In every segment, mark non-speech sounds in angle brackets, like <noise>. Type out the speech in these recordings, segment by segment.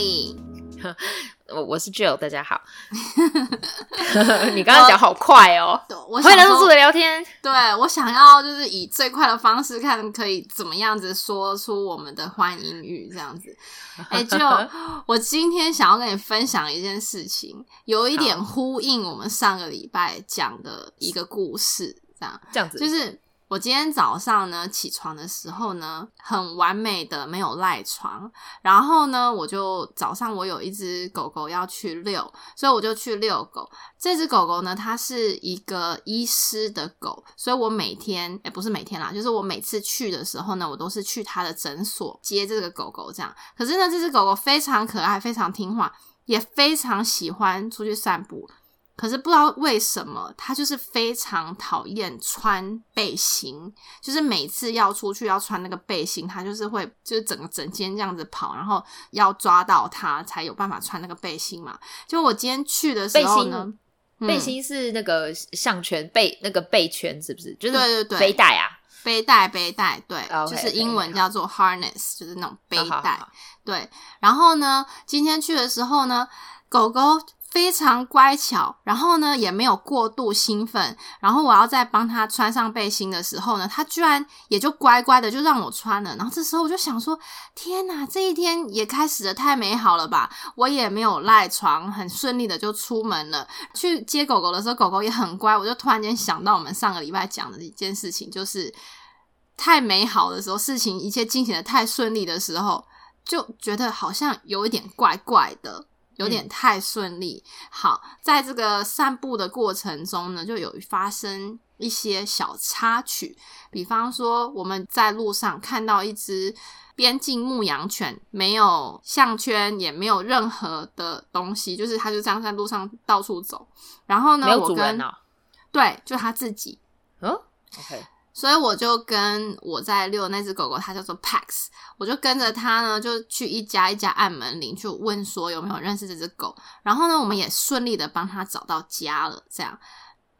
Emily，<laughs> 我我是 Jill，大家好。<laughs> 你刚刚讲好快哦，我欢迎来到的聊天。对我想要就是以最快的方式看可以怎么样子说出我们的欢迎语，这样子。哎，<laughs> 就我今天想要跟你分享一件事情，有一点呼应我们上个礼拜讲的一个故事，这样这样子就是。我今天早上呢起床的时候呢，很完美的没有赖床，然后呢，我就早上我有一只狗狗要去遛，所以我就去遛狗。这只狗狗呢，它是一个医师的狗，所以我每天，哎，不是每天啦，就是我每次去的时候呢，我都是去他的诊所接这个狗狗这样。可是呢，这只狗狗非常可爱，非常听话，也非常喜欢出去散步。可是不知道为什么，他就是非常讨厌穿背心，就是每次要出去要穿那个背心，他就是会就是整个整间这样子跑，然后要抓到他才有办法穿那个背心嘛。就我今天去的时候呢，背心是那个项圈背那个背圈是不是？就是对对对，背带啊，背带背带，对，就是英文叫做 harness，就是那种背带。对，然后呢，今天去的时候呢，狗狗。非常乖巧，然后呢也没有过度兴奋，然后我要再帮他穿上背心的时候呢，他居然也就乖乖的就让我穿了。然后这时候我就想说，天哪，这一天也开始的太美好了吧！我也没有赖床，很顺利的就出门了。去接狗狗的时候，狗狗也很乖。我就突然间想到我们上个礼拜讲的一件事情，就是太美好的时候，事情一切进行的太顺利的时候，就觉得好像有一点怪怪的。有点太顺利。好，在这个散步的过程中呢，就有发生一些小插曲。比方说，我们在路上看到一只边境牧羊犬，没有项圈，也没有任何的东西，就是它就这样在路上到处走。然后呢，我跟对，就它自己。嗯，OK。所以我就跟我在遛那只狗狗，它叫做 Pax，我就跟着它呢，就去一家一家按门铃，去问说有没有认识这只狗。然后呢，我们也顺利的帮它找到家了。这样，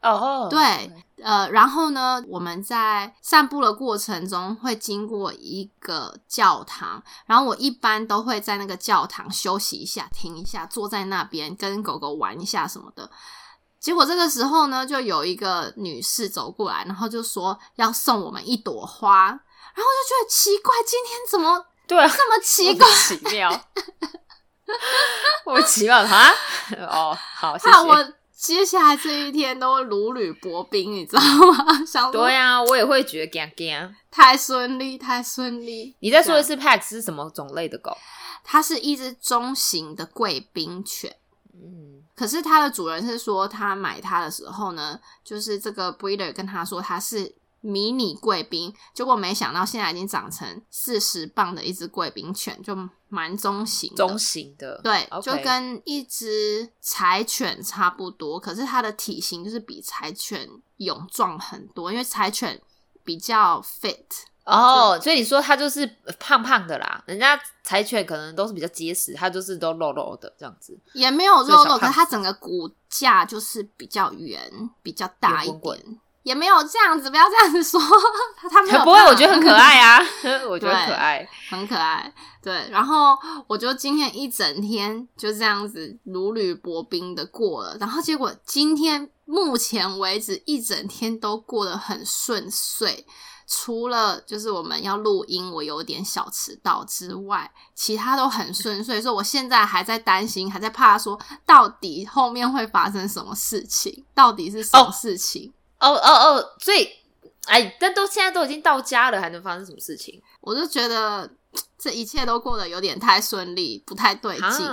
哦，对，呃，然后呢，我们在散步的过程中会经过一个教堂，然后我一般都会在那个教堂休息一下，停一下，坐在那边跟狗狗玩一下什么的。结果这个时候呢，就有一个女士走过来，然后就说要送我们一朵花，然后我就觉得奇怪，今天怎么对这么奇怪奇妙？我奇妙啊！哦，好，谢 <laughs> 谢。我接下来这一天都如履薄冰，你知道吗？<laughs> 想对呀，我也会觉得惊惊，太顺利，太顺利。你再说一次，Pax 是什么种类的狗？它是一只中型的贵宾犬。嗯，可是它的主人是说，他买它的时候呢，就是这个 breeder 跟他说它是迷你贵宾，结果没想到现在已经长成四十磅的一只贵宾犬，就蛮中型，中型的，对，就跟一只柴犬差不多，可是它的体型就是比柴犬勇壮很多，因为柴犬比较 fit。哦，所以你说它就是胖胖的啦，人家柴犬可能都是比较结实，它就是都肉肉的这样子，也没有肉肉，可它整个骨架就是比较圆，比较大一点，也没有这样子，不要这样子说，<laughs> 它没有，不会，我觉得很可爱啊，<laughs> 我觉得可爱，很可爱，对，然后我就今天一整天就这样子如履薄冰的过了，然后结果今天目前为止一整天都过得很顺遂。除了就是我们要录音，我有点小迟到之外，其他都很顺遂。<laughs> 所以我现在还在担心，还在怕说，到底后面会发生什么事情？到底是什么事情？哦哦哦！所以，哎，但都现在都已经到家了，还能发生什么事情？我就觉得。这一切都过得有点太顺利，不太对劲。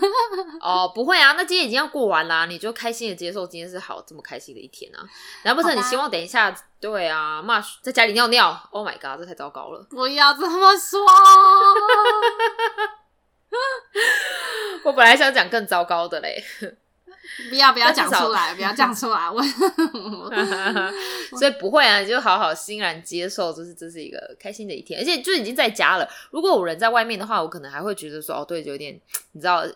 <laughs> 哦，不会啊，那今天已经要过完啦，你就开心的接受今天是好这么开心的一天啊。难不成你希望等一下？对啊，Marsh 在家里尿尿？Oh my god，这太糟糕了！不要这么说。<laughs> 我本来想讲更糟糕的嘞。不要不要讲出来，不要讲出来。我 <laughs> 所以不会啊，你就好好欣然接受，就是这是一个开心的一天，而且就已经在家了。如果我人在外面的话，我可能还会觉得说，哦，对，有点你知道，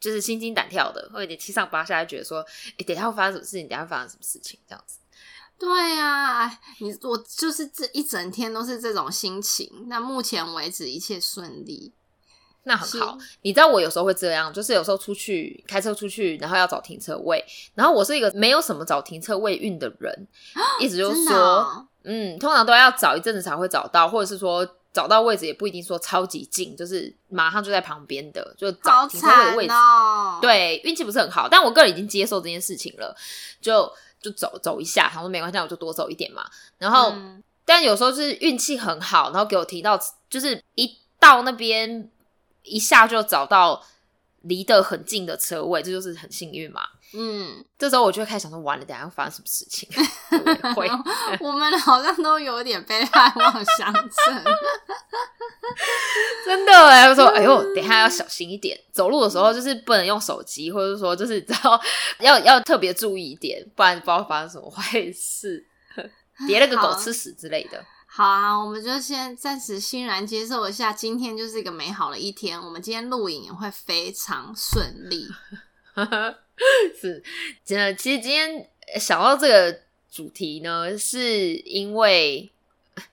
就是心惊胆跳的，会有点七上八下，觉得说，哎，等下会发生什么事情？等下发生什么事情？这样子。对呀，你我就是这一整天都是这种心情。那目前为止一切顺利。那很好。你知道我有时候会这样，就是有时候出去开车出去，然后要找停车位，然后我是一个没有什么找停车位运的人，一直就是说，嗯，通常都要找一阵子才会找到，或者是说找到位置也不一定说超级近，就是马上就在旁边的，就找停车位的位置。对，运气不是很好，但我个人已经接受这件事情了，就就走走一下，他说没关系，我就多走一点嘛。然后，但有时候是运气很好，然后给我提到，就是一到那边。一下就找到离得很近的车位，这就是很幸运嘛。嗯，这时候我就会开始想说，完了，等下会发生什么事情？<laughs> 会，我们好像都有点被害妄想症。真的哎，我说，哎呦，等下要小心一点，走路的时候就是不能用手机，或者说就是知道要 <laughs> 要特别注意一点，不然不知道发生什么坏事，别了个狗吃屎之类的。好啊，我们就先暂时欣然接受一下，今天就是一个美好的一天。我们今天录影也会非常顺利。<laughs> 是，真的。其实今天想到这个主题呢，是因为。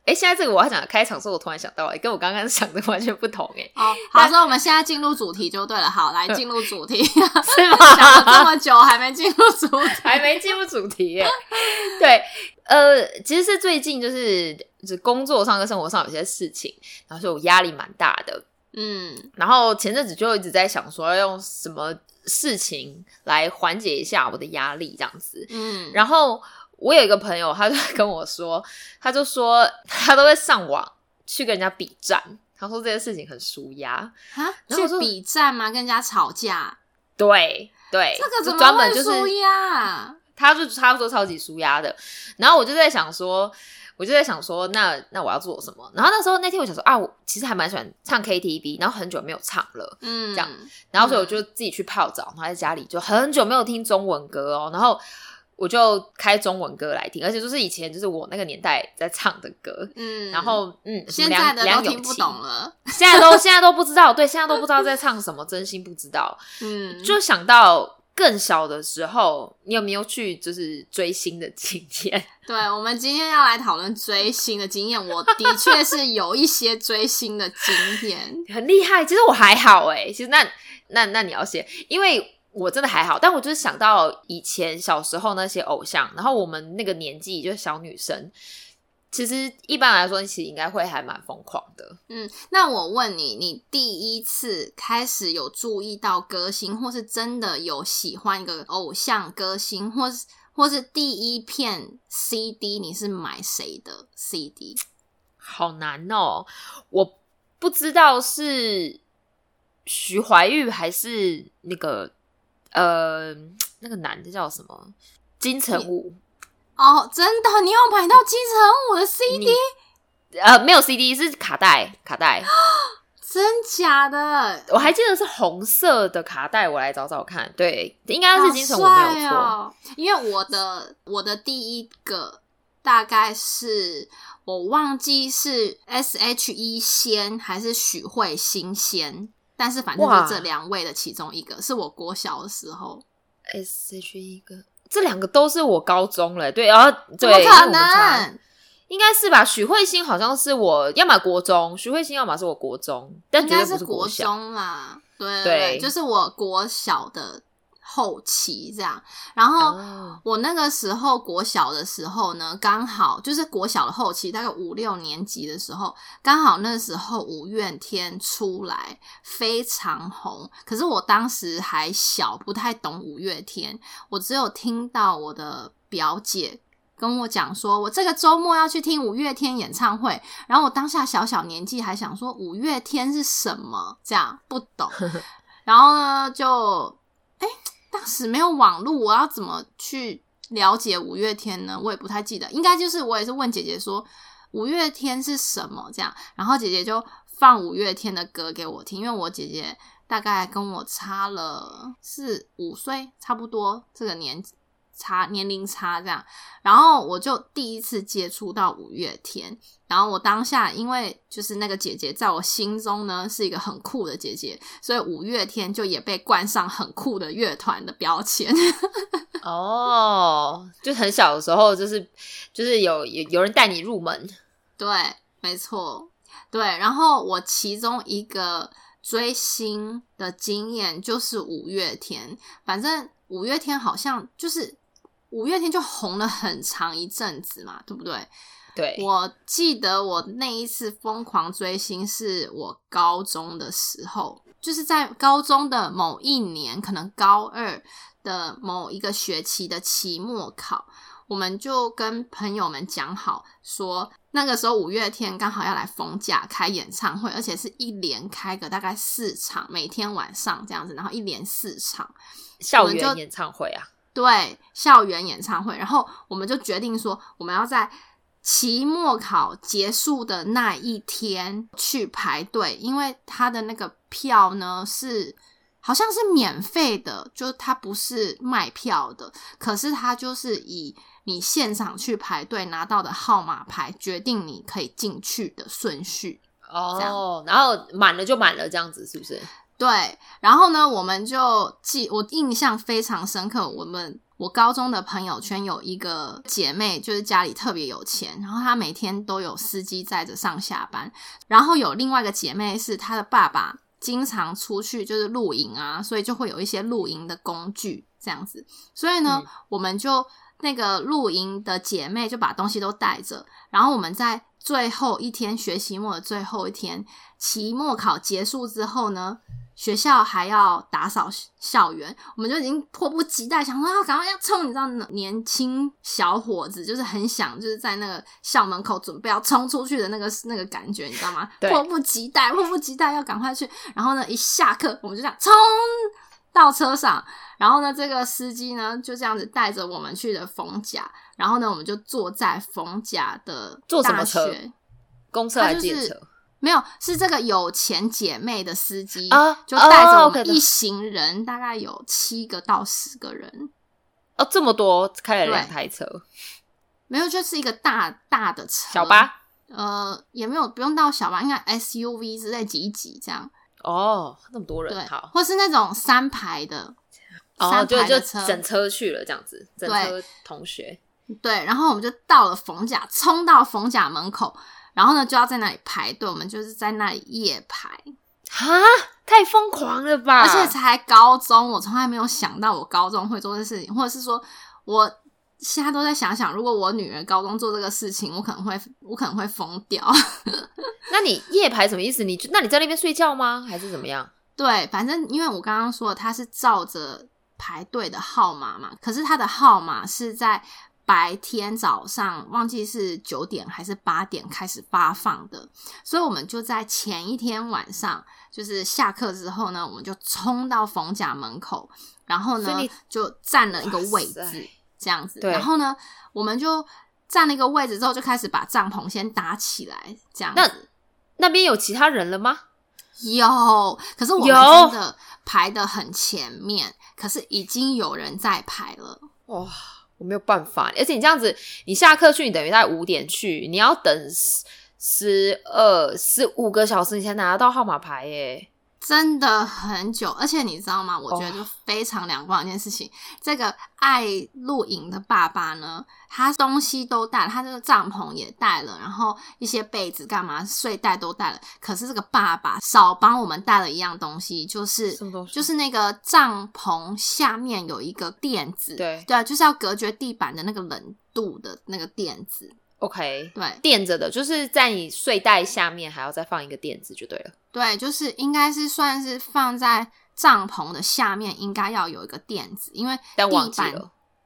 哎，现在这个我要讲开场时候，我突然想到，哎，跟我刚刚想的完全不同，哎。哦，好，所以我们现在进入主题就对了。好，来进入主题，<laughs> 是吗？<laughs> 想了这么久还没进入主题，还没进入主题。<laughs> 对，呃，其实是最近就是就是工作上跟生活上有些事情，然后所以我压力蛮大的。嗯，然后前阵子就一直在想说要用什么事情来缓解一下我的压力，这样子。嗯，然后。我有一个朋友，他就跟我说，他就说他都会上网去跟人家比战，他说这件事情很舒压啊。去比战吗？跟人家吵架？对对，这个怎么会舒压？他就差不多超级舒压的。然后我就在想说，我就在想说，那那我要做什么？然后那时候那天我想说啊，我其实还蛮喜欢唱 KTV，然后很久没有唱了，嗯，这样。然后所以我就自己去泡澡，然后在家里就很久没有听中文歌哦，然后。我就开中文歌来听，而且就是以前就是我那个年代在唱的歌，嗯，然后嗯，现在的都听不懂了，现在都现在都不知道，对，现在都不知道在唱什么，真心不知道，<laughs> 嗯，就想到更小的时候，你有没有去就是追星的经验？<laughs> 对，我们今天要来讨论追星的经验，我的确是有一些追星的经验，很厉害。其实我还好哎，其实那那那你要写，因为。我真的还好，但我就是想到以前小时候那些偶像，然后我们那个年纪就是小女生，其实一般来说，其实应该会还蛮疯狂的。嗯，那我问你，你第一次开始有注意到歌星，或是真的有喜欢一个偶像歌星，或是或是第一片 CD 你是买谁的 CD？好难哦，我不知道是徐怀钰还是那个。呃，<tsk> 那个男的叫什么？金城武哦，真的，你有买到金城武的 CD？呃，没有 CD，是卡带，卡带，<gasps> 真假的？我还记得是红色的卡带，我来找找看。对，应该是金城武没有错，因为我的我的第一个大概是我忘记是 S.H.E 先还是许慧欣先。但是反正就这两位的其中一个是我国小的时候，S H 一个，这两个都是我高中了，对，然后怎么可能？应该是吧？许慧欣好像是我要么国中，许慧欣要么是我国中，但应该是国中啦，对对，就是我国小的。后期这样，然后我那个时候国小的时候呢，刚好就是国小的后期，大概五六年级的时候，刚好那时候五月天出来非常红。可是我当时还小，不太懂五月天，我只有听到我的表姐跟我讲说，我这个周末要去听五月天演唱会。然后我当下小小年纪还想说五月天是什么，这样不懂。<laughs> 然后呢，就哎。当时没有网络，我要怎么去了解五月天呢？我也不太记得，应该就是我也是问姐姐说五月天是什么这样，然后姐姐就放五月天的歌给我听，因为我姐姐大概跟我差了四五岁，差不多这个年纪差年龄差这样，然后我就第一次接触到五月天。然后我当下，因为就是那个姐姐在我心中呢是一个很酷的姐姐，所以五月天就也被冠上很酷的乐团的标签。<laughs> 哦，就很小的时候，就是就是有有有人带你入门。对，没错，对。然后我其中一个追星的经验就是五月天，反正五月天好像就是五月天就红了很长一阵子嘛，对不对？对，我记得我那一次疯狂追星是我高中的时候，就是在高中的某一年，可能高二的某一个学期的期末考。我们就跟朋友们讲好，说那个时候五月天刚好要来逢甲开演唱会，而且是一连开个大概四场，每天晚上这样子，然后一连四场校园演唱会啊，对，校园演唱会。然后我们就决定说，我们要在期末考结束的那一天去排队，因为他的那个票呢是。好像是免费的，就它不是卖票的，可是它就是以你现场去排队拿到的号码牌决定你可以进去的顺序哦。然后满了就满了，这样子是不是？对。然后呢，我们就记我印象非常深刻。我们我高中的朋友圈有一个姐妹，就是家里特别有钱，然后她每天都有司机载着上下班。然后有另外一个姐妹是她的爸爸。经常出去就是露营啊，所以就会有一些露营的工具这样子。所以呢，我们就那个露营的姐妹就把东西都带着，然后我们在最后一天学期末的最后一天，期末考结束之后呢。学校还要打扫校园，我们就已经迫不及待想说啊，赶快要冲！你知道，年轻小伙子就是很想，就是在那个校门口准备要冲出去的那个那个感觉，你知道吗？<laughs> 迫不及待，迫不及待要赶快去。然后呢，一下课我们就这样冲到车上，然后呢，这个司机呢就这样子带着我们去的逢甲，然后呢，我们就坐在逢甲的坐什么车？公车还是电车？没有，是这个有钱姐妹的司机啊，就带着我们一行人，大概有七个到十个人。哦，这么多，开了两台车。没有，就是一个大大的车，小巴。呃，也没有，不用到小巴，应该 SUV 之类挤一挤这样。哦，那么多人，对，好，或是那种三排的，哦，就就整车去了这样子，整车同学。对，然后我们就到了冯甲，冲到冯甲门口。然后呢，就要在那里排队，我们就是在那里夜排，哈，太疯狂了吧！而且才高中，我从来没有想到我高中会做这事情，或者是说，我现在都在想想，如果我女儿高中做这个事情，我可能会，我可能会疯掉。<laughs> 那你夜排什么意思？你那你在那边睡觉吗？还是怎么样？对，反正因为我刚刚说他是照着排队的号码嘛，可是他的号码是在。白天早上忘记是九点还是八点开始发放的，所以我们就在前一天晚上，就是下课之后呢，我们就冲到冯甲门口，然后呢就占了一个位置，这样子。然后呢，我们就占了一个位置之后，就开始把帐篷先搭起来，这样。那那边有其他人了吗？有，可是我们真的排的很前面，可是已经有人在排了，哇。我没有办法，而且你这样子，你下课去，你等于在五点去，你要等十二十五个小时，你才拿得到号码牌耶。真的很久，而且你知道吗？我觉得就非常两光一件事情。这个爱露营的爸爸呢，他东西都带，他这个帐篷也带了，然后一些被子干嘛睡袋都带了。可是这个爸爸少帮我们带了一样东西，就是就是那个帐篷下面有一个垫子，对对，就是要隔绝地板的那个冷度的那个垫子。OK，对，垫着的，就是在你睡袋下面还要再放一个垫子就对了。对，就是应该是算是放在帐篷的下面，应该要有一个垫子，因为地板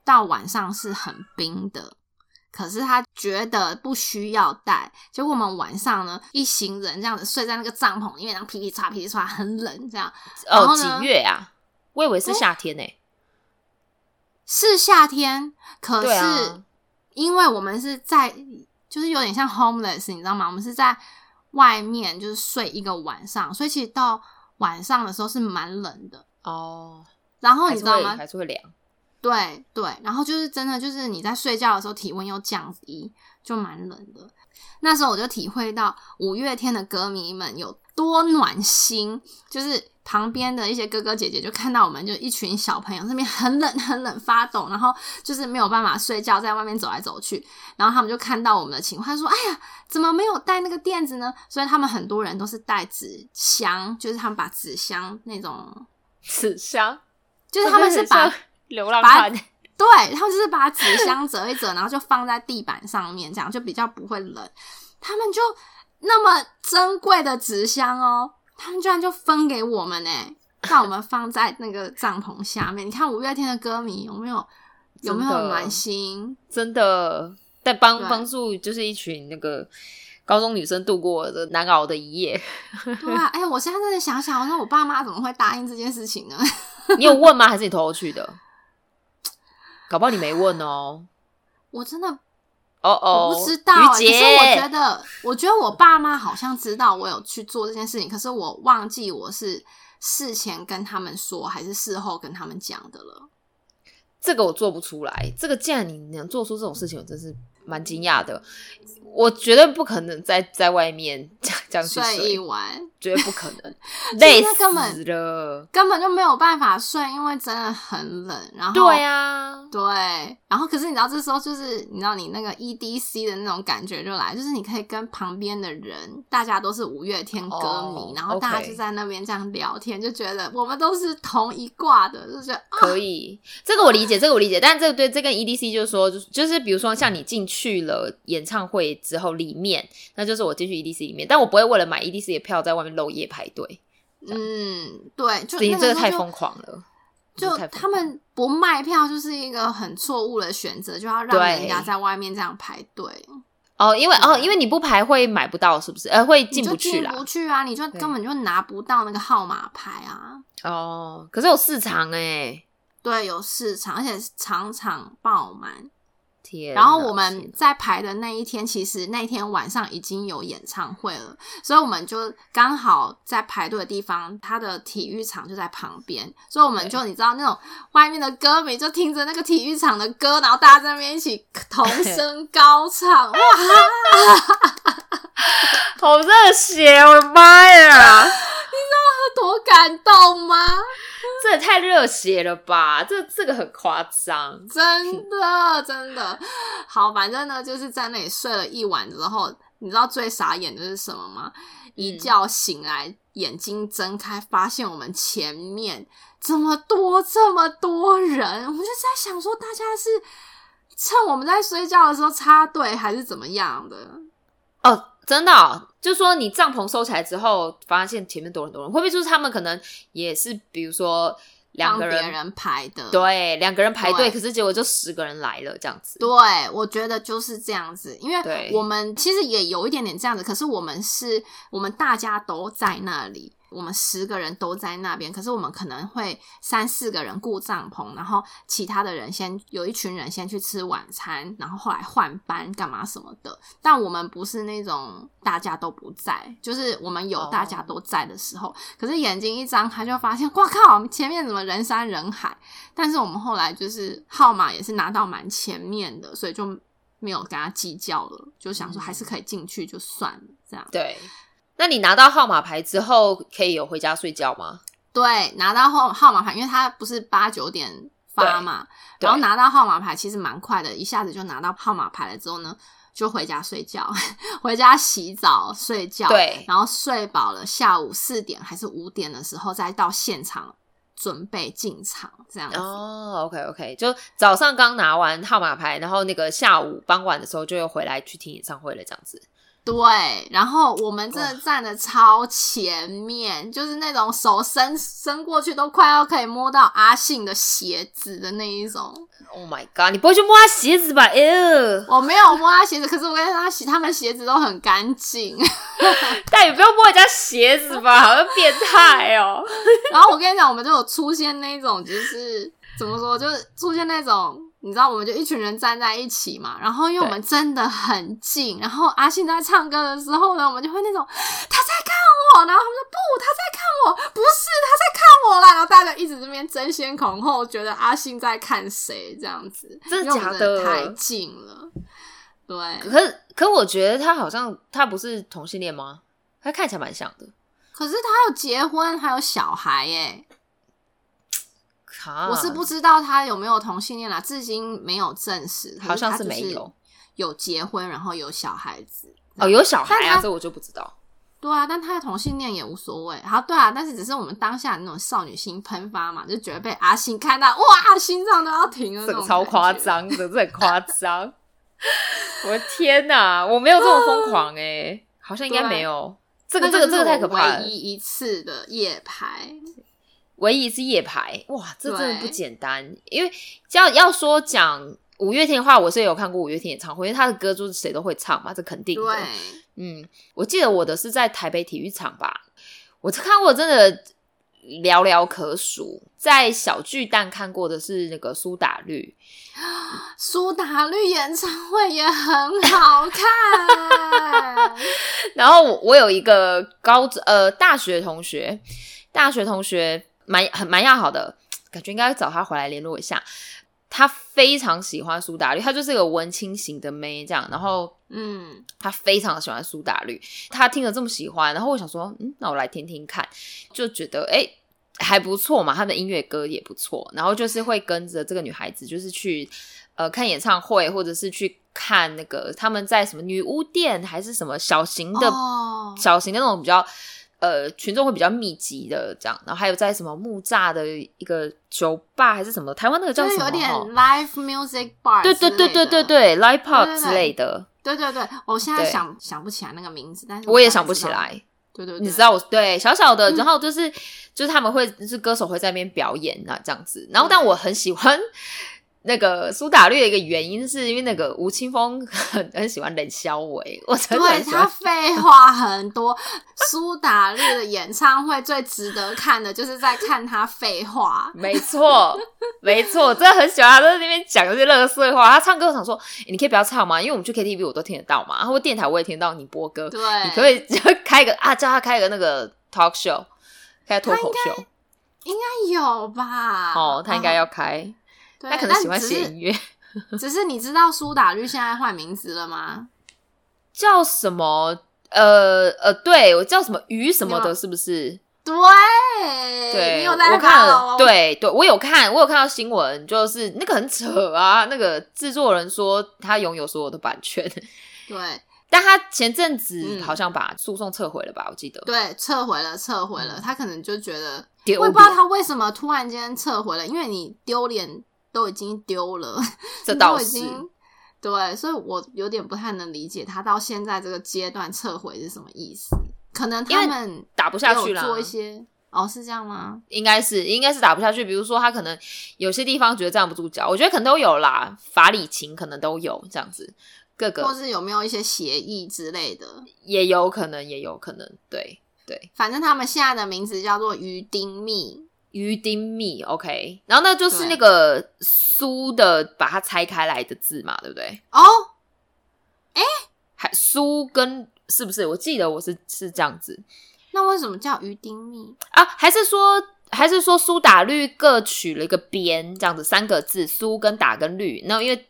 到晚上是很冰的。可是他觉得不需要带，结果我们晚上呢，一行人这样子睡在那个帐篷里面，然后噼里嚓噼里嚓，很冷这样。哦，几月啊？我以为是夏天呢。是夏天，可是。因为我们是在，就是有点像 homeless，你知道吗？我们是在外面，就是睡一个晚上，所以其实到晚上的时候是蛮冷的哦。然后你知道吗？还是会凉。对对，然后就是真的，就是你在睡觉的时候体温又降低，就蛮冷的。那时候我就体会到五月天的歌迷们有多暖心，就是旁边的一些哥哥姐姐就看到我们就一群小朋友那边很冷很冷发抖，然后就是没有办法睡觉，在外面走来走去，然后他们就看到我们的情况，说：“哎呀，怎么没有带那个垫子呢？”所以他们很多人都是带纸箱，就是他们把纸箱那种纸箱，就是他们是把流浪汉。对，他们就是把纸箱折一折，然后就放在地板上面，这样就比较不会冷。他们就那么珍贵的纸箱哦，他们居然就分给我们呢，让我们放在那个帐篷下面。你看五月天的歌迷有没有有没有暖心？真的在帮帮助，就是一群那个高中女生度过的难熬的一夜。<laughs> 对啊，哎，我现在真的想想，我说我爸妈怎么会答应这件事情呢？<laughs> 你有问吗？还是你偷偷去的？搞不好你没问哦，我真的哦哦，不知道。可是我觉得，我觉得我爸妈好像知道我有去做这件事情，可是我忘记我是事前跟他们说，还是事后跟他们讲的了。这个我做不出来。这个既然你能做出这种事情，我真是蛮惊讶的。我绝对不可能在在外面 <laughs> 这样这样睡一晚，绝对不可能，<laughs> 累死了，根本就没有办法睡，因为真的很冷。然后对呀，对，然后可是你知道，这时候就是你知道你那个 EDC 的那种感觉就来，就是你可以跟旁边的人，大家都是五月天歌迷，然后大家就在那边这样聊天，就觉得我们都是同一挂的，就觉得可以。这个我理解，这个我理解，但这个对这跟 EDC 就是说，就是就是比如说像你进去了演唱会。之后里面，那就是我进去 EDC 里面，但我不会为了买 EDC 的票在外面漏夜排队。嗯，对，就这个太疯狂了。就他们不卖票，就是一个很错误的选择，就要让人家在外面这样排队。哦，因为哦，因为你不排会买不到，是不是？呃，会进不去啦，进不去啊，你就根本就拿不到那个号码牌啊。哦，可是有市场哎，对，有市场，而且场场爆满。然后我们在排的那一天，其实那天晚上已经有演唱会了，所以我们就刚好在排队的地方，他的体育场就在旁边，所以我们就你知道那种外面的歌迷就听着那个体育场的歌，然后大家在那边一起 <laughs> 同声高唱，哇，<laughs> 好热血！我的妈呀，道他多感动吗？<laughs> 这也太热血了吧！这这个很夸张，真的真的。好，反正呢，就是在那里睡了一晚之后，你知道最傻眼的是什么吗？一觉醒来，眼睛睁开，发现我们前面这么多这么多人，我就在想说，大家是趁我们在睡觉的时候插队，还是怎么样的？哦。真的，就说你帐篷收起来之后，发现前面多很多人，会不会就是他们可能也是，比如说两个人排的，对，两个人排队，可是结果就十个人来了这样子。对，我觉得就是这样子，因为我们其实也有一点点这样子，可是我们是我们大家都在那里。我们十个人都在那边，可是我们可能会三四个人雇帐篷，然后其他的人先有一群人先去吃晚餐，然后后来换班干嘛什么的。但我们不是那种大家都不在，就是我们有大家都在的时候，可是眼睛一张开就发现，哇靠，前面怎么人山人海？但是我们后来就是号码也是拿到蛮前面的，所以就没有跟他计较了，就想说还是可以进去就算了，这样对。那你拿到号码牌之后，可以有回家睡觉吗？对，拿到号号码牌，因为它不是八九点发嘛，然后拿到号码牌其实蛮快的，一下子就拿到号码牌了之后呢，就回家睡觉，<laughs> 回家洗澡睡觉，对，然后睡饱了，下午四点还是五点的时候再到现场准备进场，这样子。哦，OK OK，就早上刚拿完号码牌，然后那个下午傍晚的时候就又回来去听演唱会了，这样子。对，然后我们真的站的超前面，就是那种手伸伸过去都快要可以摸到阿信的鞋子的那一种。Oh my god！你不会去摸他鞋子吧？哎，我没有摸他鞋子，可是我跟他鞋，他们鞋子都很干净。<laughs> 但也不用摸人家鞋子吧？好像变态哦。<laughs> 然后我跟你讲，我们就有出现那种，就是怎么说，就是出现那种。你知道，我们就一群人站在一起嘛，然后因为我们真的很近，然后阿信在唱歌的时候呢，我们就会那种他在看我，然后他们说不，他在看我，不是他在看我啦，然后大家一直这边争先恐后，觉得阿信在看谁这样子，真的假的？太近了，对。可是，可我觉得他好像他不是同性恋吗？他看起来蛮像的。可是他有结婚，还有小孩耶。我是不知道他有没有同性恋啦，至今没有证实。好像是没有，有结婚，然后有小孩子。哦，有小孩啊，这我就不知道。对啊，但他的同性恋也无所谓。好，对啊，但是只是我们当下那种少女心喷发嘛，就觉得被阿信看到，哇，心脏都要停了，这个超夸张的，这很夸张。我的天哪，我没有这么疯狂哎，好像应该没有。这个这个这个太可怕了，唯一一次的夜排。唯一一次夜排，哇，这真的不简单。因为要要说讲五月天的话，我是有看过五月天演唱会，因为他的歌就是谁都会唱嘛，这肯定的。嗯，我记得我的是在台北体育场吧，我看过真的寥寥可数。在小巨蛋看过的是那个苏打绿，<gasps> 苏打绿演唱会也很好看。<laughs> 然后我有一个高呃大学同学，大学同学。蛮很蛮要好的感觉，应该找他回来联络一下。他非常喜欢苏打绿，他就是个文青型的妹，这样。然后，嗯，他非常喜欢苏打绿，他听了这么喜欢，然后我想说，嗯，那我来听听看，就觉得哎还不错嘛，他的音乐歌也不错。然后就是会跟着这个女孩子，就是去呃看演唱会，或者是去看那个他们在什么女巫店，还是什么小型的、小型的那种比较。呃，群众会比较密集的这样，然后还有在什么木栅的一个酒吧还是什么，台湾那个叫什么？有点 live music bar，对对对对对对，live pop 之类的。对对对，我现在想想不起来那个名字，但是我也想不起来。对对，你知道我对小小的，然后就是就是他们会是歌手会在那边表演啊这样子，然后但我很喜欢。那个苏打绿的一个原因，是因为那个吴青峰很很喜欢冷肖伟，我对他废话很多。<laughs> 苏打绿的演唱会最值得看的就是在看他废话，没错，没错，真的很喜欢他在那边讲那些乐色话。他唱歌想说，你可以不要唱吗？因为我们去 KTV 我都听得到嘛，然后电台我也听到你播歌，对，你可以 <laughs> 就开个啊，叫他开个那个 talk show，开脱口秀，应该有吧？哦，他应该要开。他可能喜欢写音乐，<laughs> 只是你知道苏打绿现在换名字了吗？叫什么？呃呃，对我叫什么鱼什么的，是不是？对对，你有在看？对对，我有看，我有看到新闻，就是那个很扯啊，那个制作人说他拥有所有的版权，<laughs> 对，但他前阵子好像把诉讼撤回了吧？我记得，对，撤回了，撤回了，他可能就觉得，我也不知道他为什么突然间撤回了，因为你丢脸。都已经丢了，<laughs> <laughs> 这倒是对，所以我有点不太能理解他到现在这个阶段撤回是什么意思。可能他们打不下去了，做一些哦，是这样吗？应该是，应该是打不下去。比如说，他可能有些地方觉得站不住脚，我觉得可能都有啦，法理情可能都有这样子，各个或是有没有一些协议之类的，也有可能，也有可能，对对。反正他们现在的名字叫做鱼丁蜜。鱼丁蜜，OK，然后那就是那个苏的，把它拆开来的字嘛，对不对？哦，哎，还苏跟是不是？我记得我是是这样子。那为什么叫鱼丁蜜啊？还是说还是说苏打绿各取了一个边，这样子三个字，苏跟打跟绿。那因为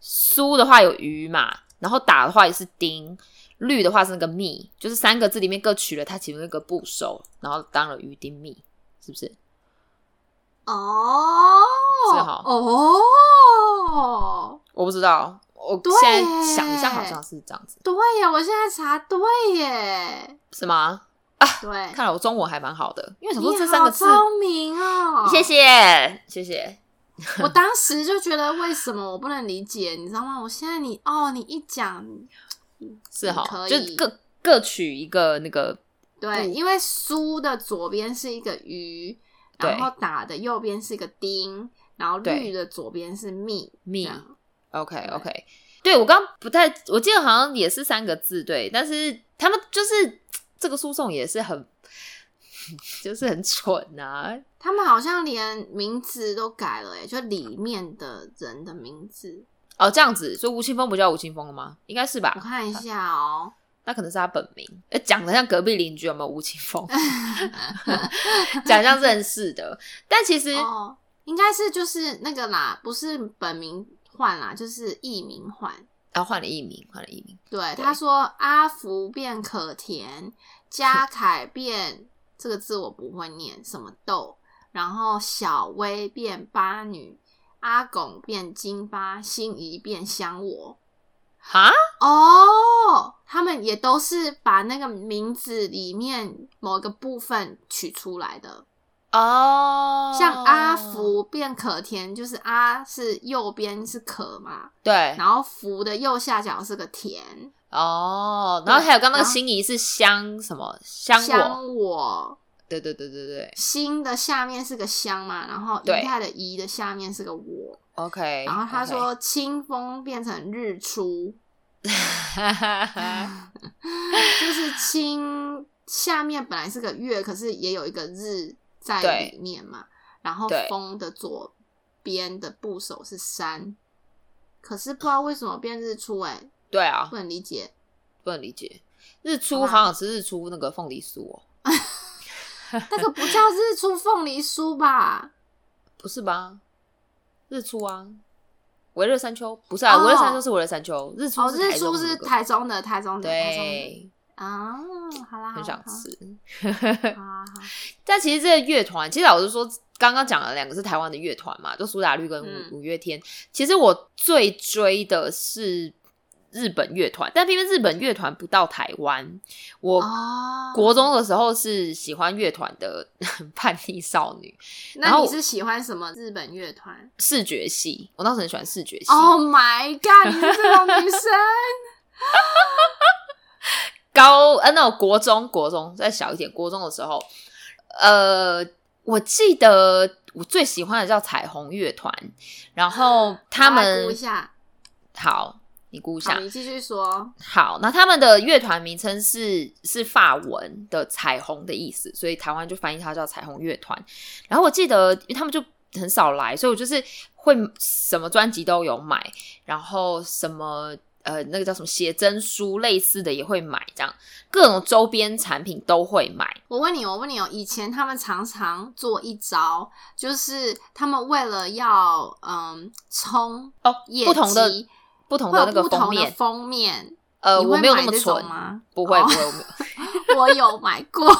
苏的话有鱼嘛，然后打的话也是丁，绿的话是那个蜜，就是三个字里面各取了它其中一个部首，然后当了鱼丁蜜，是不是？哦，是好哦，我不知道，我现在想一下，好像是这样子。对呀，我现在查对耶，是吗？啊，对，看来我中文还蛮好的，因为想说这三个字，聪明哦，谢谢谢谢。我当时就觉得为什么我不能理解，你知道吗？我现在你哦，你一讲是好，就各各取一个那个对，因为书的左边是一个鱼。然后打的右边是个丁，然后绿的左边是蜜蜜。OK OK，对我刚不太，我记得好像也是三个字，对。但是他们就是这个诉讼也是很，<laughs> 就是很蠢啊。他们好像连名字都改了，哎，就里面的人的名字。哦，这样子，所以吴青峰不叫吴青峰了吗？应该是吧？我看一下哦。那可能是他本名，讲的像隔壁邻居有没有吴青峰？<laughs> 讲像认识的，但其实哦，应该是就是那个啦，不是本名换啦，就是艺名换，然后换了艺名，换了艺名。对，他说阿福变可甜，嘉 <laughs> 凯变这个字我不会念，什么豆，然后小薇变八女，阿拱变金巴，心仪变香我。哈？哦，他们也都是把那个名字里面某个部分取出来的。哦，像阿福变可甜，就是阿是右边是可嘛，对，然后福的右下角是个甜。哦，然后还有刚刚那个心仪是香什么？香香我，对对对对对，心的下面是个香嘛，然后仪态的仪的下面是个我。OK，然后他说清风变成日出，<laughs> 就是清下面本来是个月，可是也有一个日在里面嘛。然后风的左边的部首是山，可是不知道为什么变日出哎。对啊，不能理解，不能理解。日出好想吃日出那个凤梨酥哦，<laughs> <laughs> 那个不叫日出凤梨酥吧？不是吧？日出啊，维热山丘不是啊，维热山丘是维热山丘，日出哦，日出是台中的，台中的，对啊，好啦，很想吃。<laughs> 但其实这个乐团，其实老实说，刚刚讲了两个是台湾的乐团嘛，就苏打绿跟五五月天。其实我最追的是。日本乐团，但偏偏日本乐团不到台湾。我国中的时候是喜欢乐团的 <laughs> 叛逆少女。那你是喜欢什么日本乐团？视觉系，我当时很喜欢视觉系。Oh my god！你是这种女生。<laughs> 高呃，那国中国中再小一点，国中的时候，呃，我记得我最喜欢的叫彩虹乐团，然后他们好。你估一下，你继续说。好，那他们的乐团名称是是法文的彩虹的意思，所以台湾就翻译它叫彩虹乐团。然后我记得，因为他们就很少来，所以我就是会什么专辑都有买，然后什么呃那个叫什么写真书类似的也会买，这样各种周边产品都会买。我问你，我问你哦，以前他们常常做一招，就是他们为了要嗯冲哦不同的。不同的那个封面，封面，呃，我没有那么蠢。吗？不会，不会，<laughs> 我有买过。<laughs>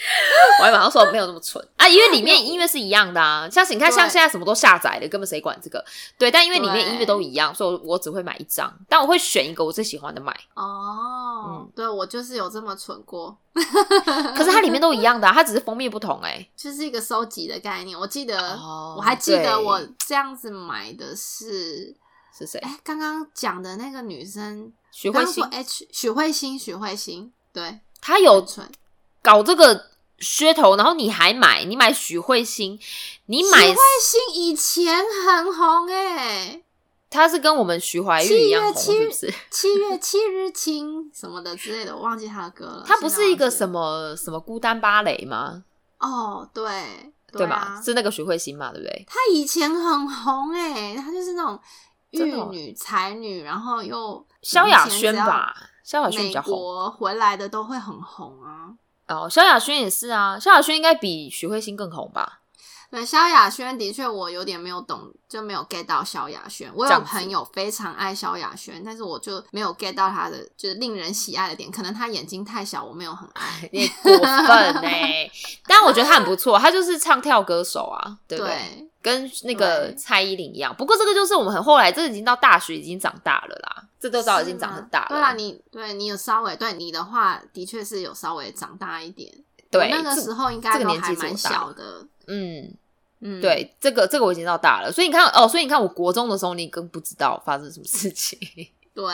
<laughs> 我还马上说没有那么蠢啊，因为里面 <laughs> 音乐是一样的啊。像你看，像现在什么都下载了，根本谁管这个？对，但因为里面音乐都一样，所以我只会买一张，但我会选一个我最喜欢的买。哦，嗯，对我就是有这么蠢过。<laughs> 可是它里面都一样的，它只是封面不同，哎，就是一个收集的概念。我记得，我还记得我这样子买的是是谁？哎，刚刚讲的那个女生许慧欣，H 许慧欣，许慧欣，对，她有搞这个。噱头，然后你还买？你买许慧欣？你买许慧欣以前很红哎，他是跟我们徐怀钰一样红，是不是？七月七日晴什么的之类的，我忘记他的歌了。他不是一个什么什么孤单芭蕾吗？哦，对对吧，是那个徐慧欣嘛，对不对？他以前很红哎，他就是那种玉女才女，然后又萧亚轩吧，萧亚轩比较红，回来的都会很红啊。哦，萧亚轩也是啊，萧亚轩应该比许慧欣更红吧？对，萧亚轩的确我有点没有懂，就没有 get 到萧亚轩。我有朋友非常爱萧亚轩，但是我就没有 get 到他的就是令人喜爱的点，可能他眼睛太小，我没有很爱。<laughs> 你过分哎！<laughs> 但我觉得他很不错，他就是唱跳歌手啊，对不对？跟那个蔡依林一样。不过这个就是我们很后来，这已经到大学已经长大了啦。这都早已经长很大了。对啊，你对你有稍微对你的话，的确是有稍微长大一点。对，那个时候应该这个年纪蛮小的。嗯嗯，对，这个这个我已经到大了。所以你看哦，所以你看，我国中的时候，你更不知道发生什么事情。对，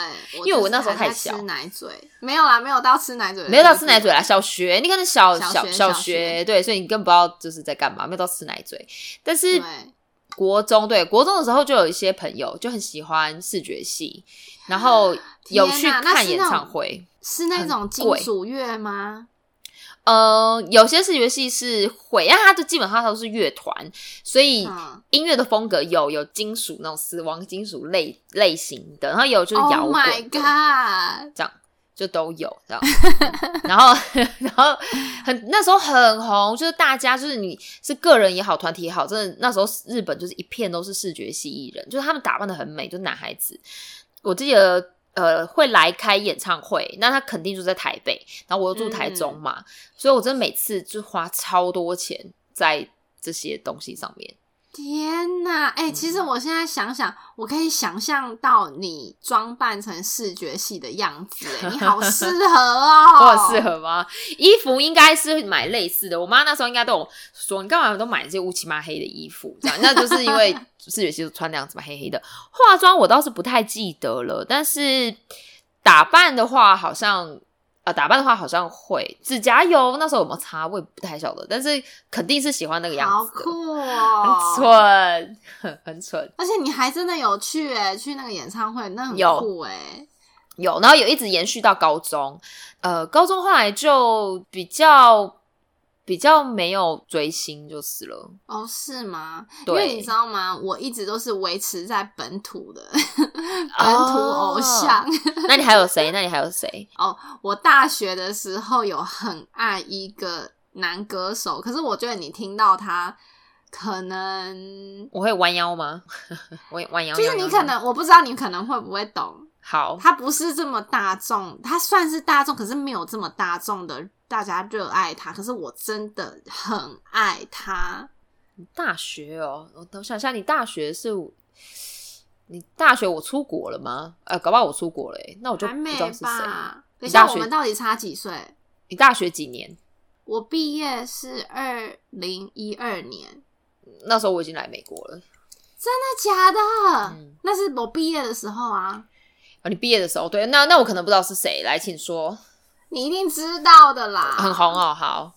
因为我那时候太小，吃奶嘴没有啦，没有到吃奶嘴，没有到吃奶嘴啦。小学，你可能小小小学，对，所以你更不知道就是在干嘛，没有到吃奶嘴。但是国中，对国中的时候，就有一些朋友就很喜欢视觉系。然后有去看演唱会，是那种金属乐吗？呃，有些视觉系是会，因为它的基本上都是乐团，所以音乐的风格有有金属那种死亡金属类类型的，然后有就是摇滚，God，这样就都有这样。<laughs> 然后 <laughs> 然后很那时候很红，就是大家就是你是个人也好，团体也好，真的那时候日本就是一片都是视觉系艺人，就是他们打扮的很美，就是男孩子。我记得呃会来开演唱会，那他肯定住在台北，然后我又住台中嘛，所以我真的每次就花超多钱在这些东西上面。天呐，哎，其实我现在想想，我可以想象到你装扮成视觉系的样子，你好适 <laughs> 合哦！我很适合吗？衣服应该是买类似的，我妈那时候应该都有说，你干嘛都买这些乌漆嘛黑的衣服？这样，那就是因为 <laughs> 视觉系穿那样子嘛，黑黑的。化妆我倒是不太记得了，但是打扮的话，好像。啊，打扮的话好像会，指甲油那时候有没有擦，我也不太晓得，但是肯定是喜欢那个样子，好酷哦，很蠢，很蠢，而且你还真的有去诶，去那个演唱会，那很酷诶。有，然后有一直延续到高中，呃，高中后来就比较。比较没有追星就是了哦，是吗？因为你知道吗？我一直都是维持在本土的 <laughs> 本土偶像。那你还有谁？那你还有谁？<laughs> 哦，我大学的时候有很爱一个男歌手，可是我觉得你听到他，可能我会弯腰吗？<laughs> 我弯腰，就是你可能我不知道你可能会不会懂。好，他不是这么大众，他算是大众，可是没有这么大众的。大家热爱他，可是我真的很爱他。大学哦，我等想想，你大学是？你大学我出国了吗？呃，搞不好我出国了，那我就不知道是谁。等下，我们到底差几岁？你大学几年？我毕业是二零一二年，那时候我已经来美国了。真的假的？那是我毕业的时候啊。啊，你毕业的时候，对，那那我可能不知道是谁，来，请说。你一定知道的啦，很红哦。好，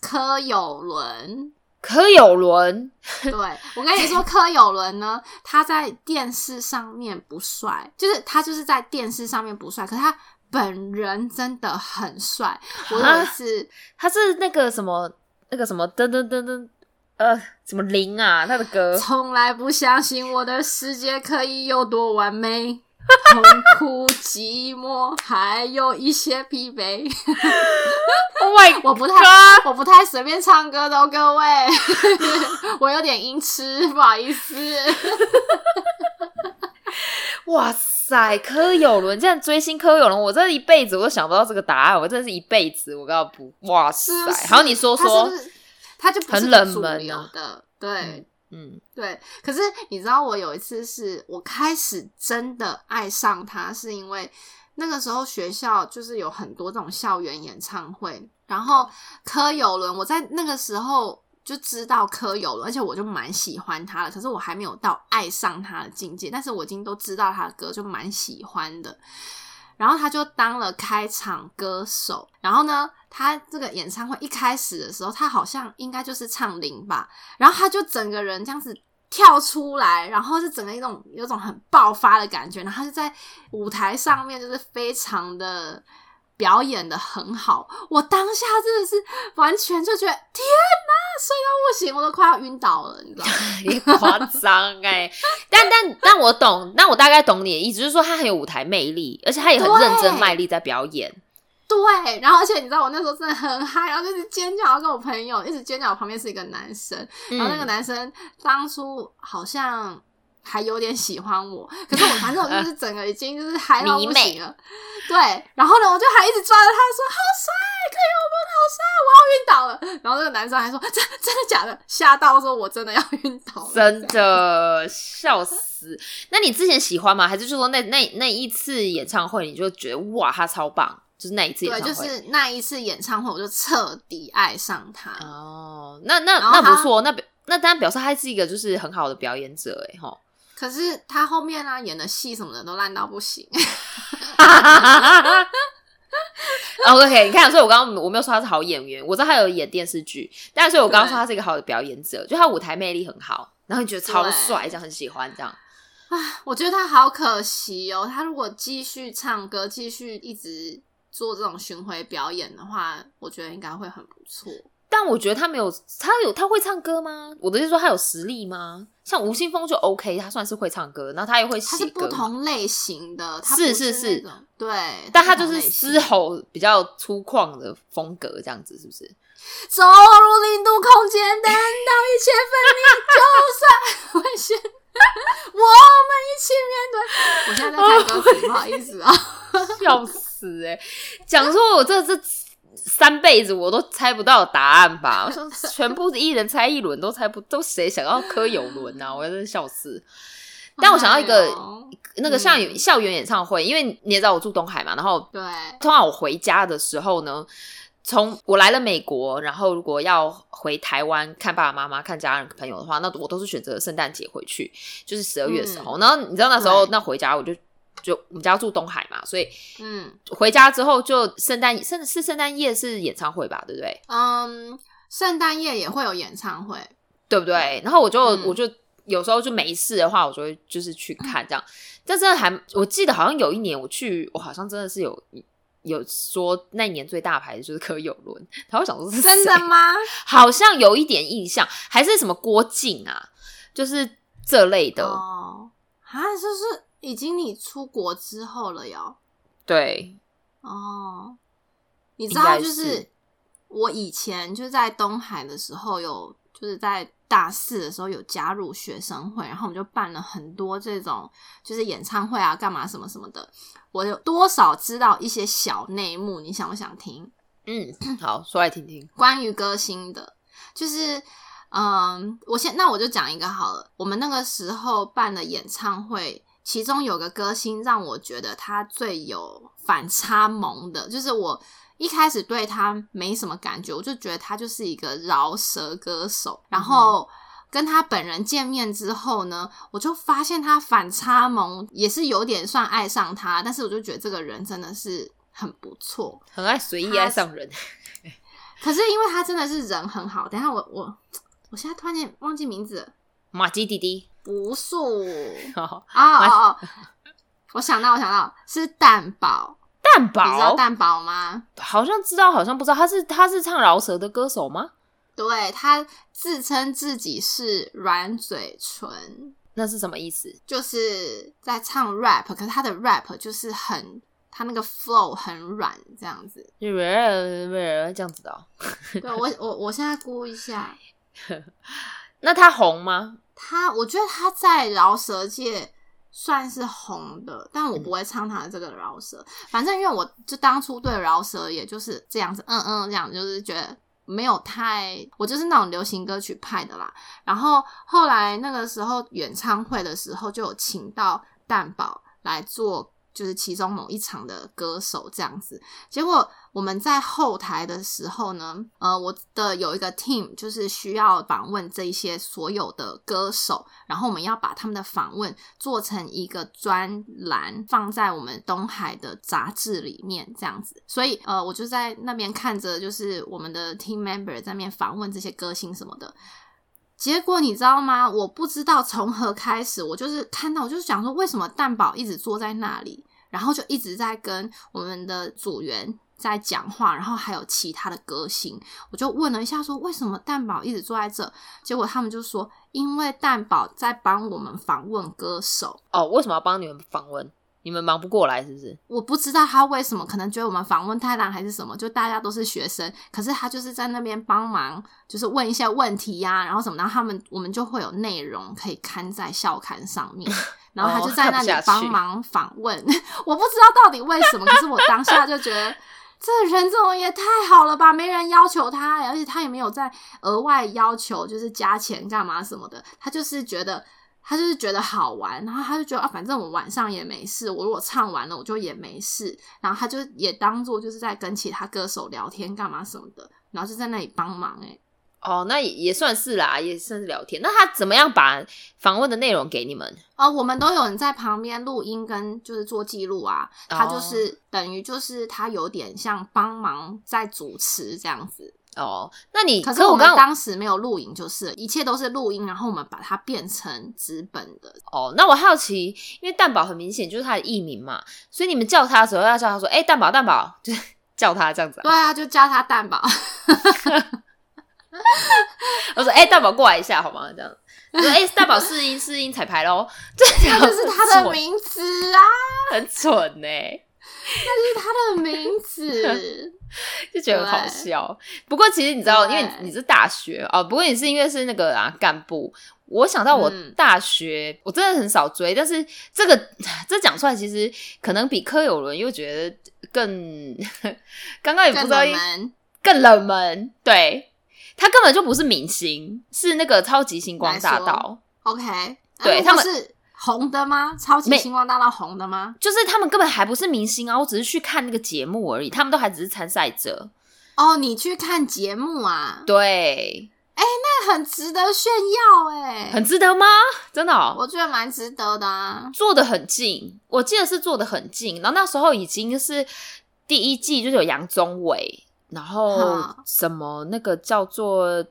柯有伦，柯有伦，对我跟你说，柯有伦呢，他在电视上面不帅，就是他就是在电视上面不帅，可是他本人真的很帅。我有一次，他是那个什么那个什么噔噔噔噔，呃，什么林啊，他的歌，从来不相信我的世界可以有多完美。<laughs> 痛苦、寂寞，还有一些疲惫。Oh 我不太，我不太随便唱歌的，各位，<laughs> 我有点音痴，<laughs> 不好意思。哇塞，柯有伦这样追星，柯有伦，我这一辈子我都想不到这个答案，我真的是一辈子，我告诉不，哇塞，好，你说说，他就很冷门的，对。嗯，嗯对。可是你知道，我有一次是我开始真的爱上他，是因为那个时候学校就是有很多这种校园演唱会，然后柯有伦，我在那个时候就知道柯有伦，而且我就蛮喜欢他的。可是我还没有到爱上他的境界，但是我已经都知道他的歌，就蛮喜欢的。然后他就当了开场歌手，然后呢，他这个演唱会一开始的时候，他好像应该就是唱零吧，然后他就整个人这样子跳出来，然后是整个一种有种很爆发的感觉，然后他就在舞台上面就是非常的。表演的很好，我当下真的是完全就觉得天哪，帅到不行，我都快要晕倒了，你知道吗？<laughs> 你夸张哎，但但但我懂，那我大概懂你的意思，就是说他很有舞台魅力，而且他也很认真卖力在表演。对，然后而且你知道我那时候真的很嗨，然后就是尖叫，跟我朋友一直尖叫，旁边是一个男生，然后那个男生当初好像。还有点喜欢我，可是我反正我就 <laughs> 是整个已经就是嗨到不行了。对，然后呢，我就还一直抓着他说：“好帅，可以我们好帅，我要晕倒了。”然后那个男生还说：“真真的假的？”吓到说：“我真的要晕倒了。”真的笑死。那你之前喜欢吗？还是就说那那那一次演唱会你就觉得哇，他超棒？就是那一次演唱会，就是那一次演唱会，我就彻底爱上他。哦，那那那不错，那表那当然表示他是一个就是很好的表演者，哎哈。<laughs> 可是他后面啊演的戏什么的都烂到不行。<laughs> OK，你看，所以我刚刚我没有说他是好演员，我知道他有演电视剧，但是所以我刚刚说他是一个好的表演者，就他舞台魅力很好，然后你觉得超帅，这样很喜欢这样。啊，我觉得他好可惜哦，他如果继续唱歌，继续一直做这种巡回表演的话，我觉得应该会很不错。但我觉得他没有，他有他会唱歌吗？我的意思说他有实力吗？像吴青峰就 OK，他算是会唱歌，然后他也会写歌。不同类型的，他是是是，对，但他就是嘶吼比较粗犷的风格，这样子是不是？走入零度空间，等到一切分离，就算危险，我们一起面对。<laughs> 我现在在看歌词，<laughs> 不好意思啊。<laughs> 哎，讲说我这这三辈子我都猜不到答案吧？我说 <laughs> 全部一人猜一轮都猜不，都谁想要柯有伦啊？我真是笑死。但我想到一个那个校园校园演唱会，因为你也知道我住东海嘛，然后对，通常我回家的时候呢。从我来了美国，然后如果要回台湾看爸爸妈妈、看家人朋友的话，那我都是选择圣诞节回去，就是十二月的时候。然后你知道那时候那回家，我就就我们家住东海嘛，所以嗯，回家之后就圣诞圣是圣诞夜是演唱会吧，对不对？嗯，圣诞夜也会有演唱会，对不对？然后我就我就有时候就没事的话，我就会就是去看这样。但真的还我记得好像有一年我去，我好像真的是有。有说那年最大牌的就是柯有伦，他会想说是真的吗？好像有一点印象，还是什么郭靖啊，就是这类的哦。啊，就是已经你出国之后了哟。对，哦，你知道，就是我以前就在东海的时候，有就是在大四的时候有加入学生会，然后我们就办了很多这种就是演唱会啊，干嘛什么什么的。我有多少知道一些小内幕？你想不想听？嗯，好，说来听听。关于歌星的，就是，嗯，我先那我就讲一个好了。我们那个时候办的演唱会，其中有个歌星让我觉得他最有反差萌的，就是我一开始对他没什么感觉，我就觉得他就是一个饶舌歌手，然后。跟他本人见面之后呢，我就发现他反差萌，也是有点算爱上他。但是我就觉得这个人真的是很不错，很爱随意爱上人。<laughs> 可是因为他真的是人很好。等下我我我现在突然间忘记名字，马吉弟弟不素啊哦，<laughs> 我想到我想到是蛋宝，蛋宝你知道蛋宝吗？好像知道，好像不知道。他是他是唱饶舌的歌手吗？对他自称自己是软嘴唇，那是什么意思？就是在唱 rap，可是他的 rap 就是很，他那个 flow 很软，这样子，这样子的。对我，我我现在估一下，<laughs> 那他红吗？他，我觉得他在饶舌界算是红的，但我不会唱他的这个饶舌。反正因为我就当初对饶舌也就是这样子，嗯嗯，这样就是觉得。没有太，我就是那种流行歌曲派的啦。然后后来那个时候演唱会的时候，就有请到蛋宝来做。就是其中某一场的歌手这样子，结果我们在后台的时候呢，呃，我的有一个 team 就是需要访问这些所有的歌手，然后我们要把他们的访问做成一个专栏，放在我们东海的杂志里面这样子。所以，呃，我就在那边看着，就是我们的 team member 在那边访问这些歌星什么的。结果你知道吗？我不知道从何开始，我就是看到，我就是想说，为什么蛋宝一直坐在那里，然后就一直在跟我们的组员在讲话，然后还有其他的歌星，我就问了一下，说为什么蛋宝一直坐在这？结果他们就说，因为蛋宝在帮我们访问歌手。哦，为什么要帮你们访问？你们忙不过来是不是？我不知道他为什么，可能觉得我们访问太难还是什么，就大家都是学生，可是他就是在那边帮忙，就是问一些问题呀，然后什么，然后他们我们就会有内容可以刊在校刊上面，<laughs> 然后他就在那里帮忙访问。<laughs> 我不知道到底为什么，可是我当下就觉得这人怎么也太好了吧，没人要求他，而且他也没有在额外要求就是加钱干嘛什么的，他就是觉得。他就是觉得好玩，然后他就觉得啊，反正我晚上也没事，我如果唱完了，我就也没事。然后他就也当做就是在跟其他歌手聊天干嘛什么的，然后就在那里帮忙。哎，哦，那也也算是啦，也算是聊天。那他怎么样把访问的内容给你们？哦，我们都有人在旁边录音跟就是做记录啊。他就是等于就是他有点像帮忙在主持这样子。哦，那你可是我们当时没有录影，就是一切都是录音，然后我们把它变成纸本的。哦，那我好奇，因为蛋宝很明显就是他的艺名嘛，所以你们叫他的时候要叫他说：“哎，蛋宝，蛋宝”，就是 <laughs> 叫他这样子。对啊，就叫他蛋宝。<laughs> <laughs> 我说：“哎，大宝过来一下好吗？”这样。我说：“ <laughs> 哎，大宝试音试音彩排喽。<laughs> ”这就是他的名字啊，很蠢呢。那是他的名字，就觉得好笑。不过其实你知道，因为你是大学哦，不过你是因为是那个啊干部。我想到我大学，我真的很少追，但是这个 <sighs> 这讲出来，其实可能比柯有伦又觉得更刚刚也不知道更冷门，更冷门，对他根本就不是明星，是那个超级星光大道，OK，呃对他们是红的吗？超级星光大道红的吗？就是他们根本还不是明星啊，我只是去看那个节目而已，他们都还只是参赛者，哦，你去看节目啊？对，那很值得炫耀哎、很值得吗？真的、哦，我觉得蛮值得的啊。坐的很近，我记得是坐的很近，然后那时候已经是第一季，就是有杨宗纬，然后什么那个叫做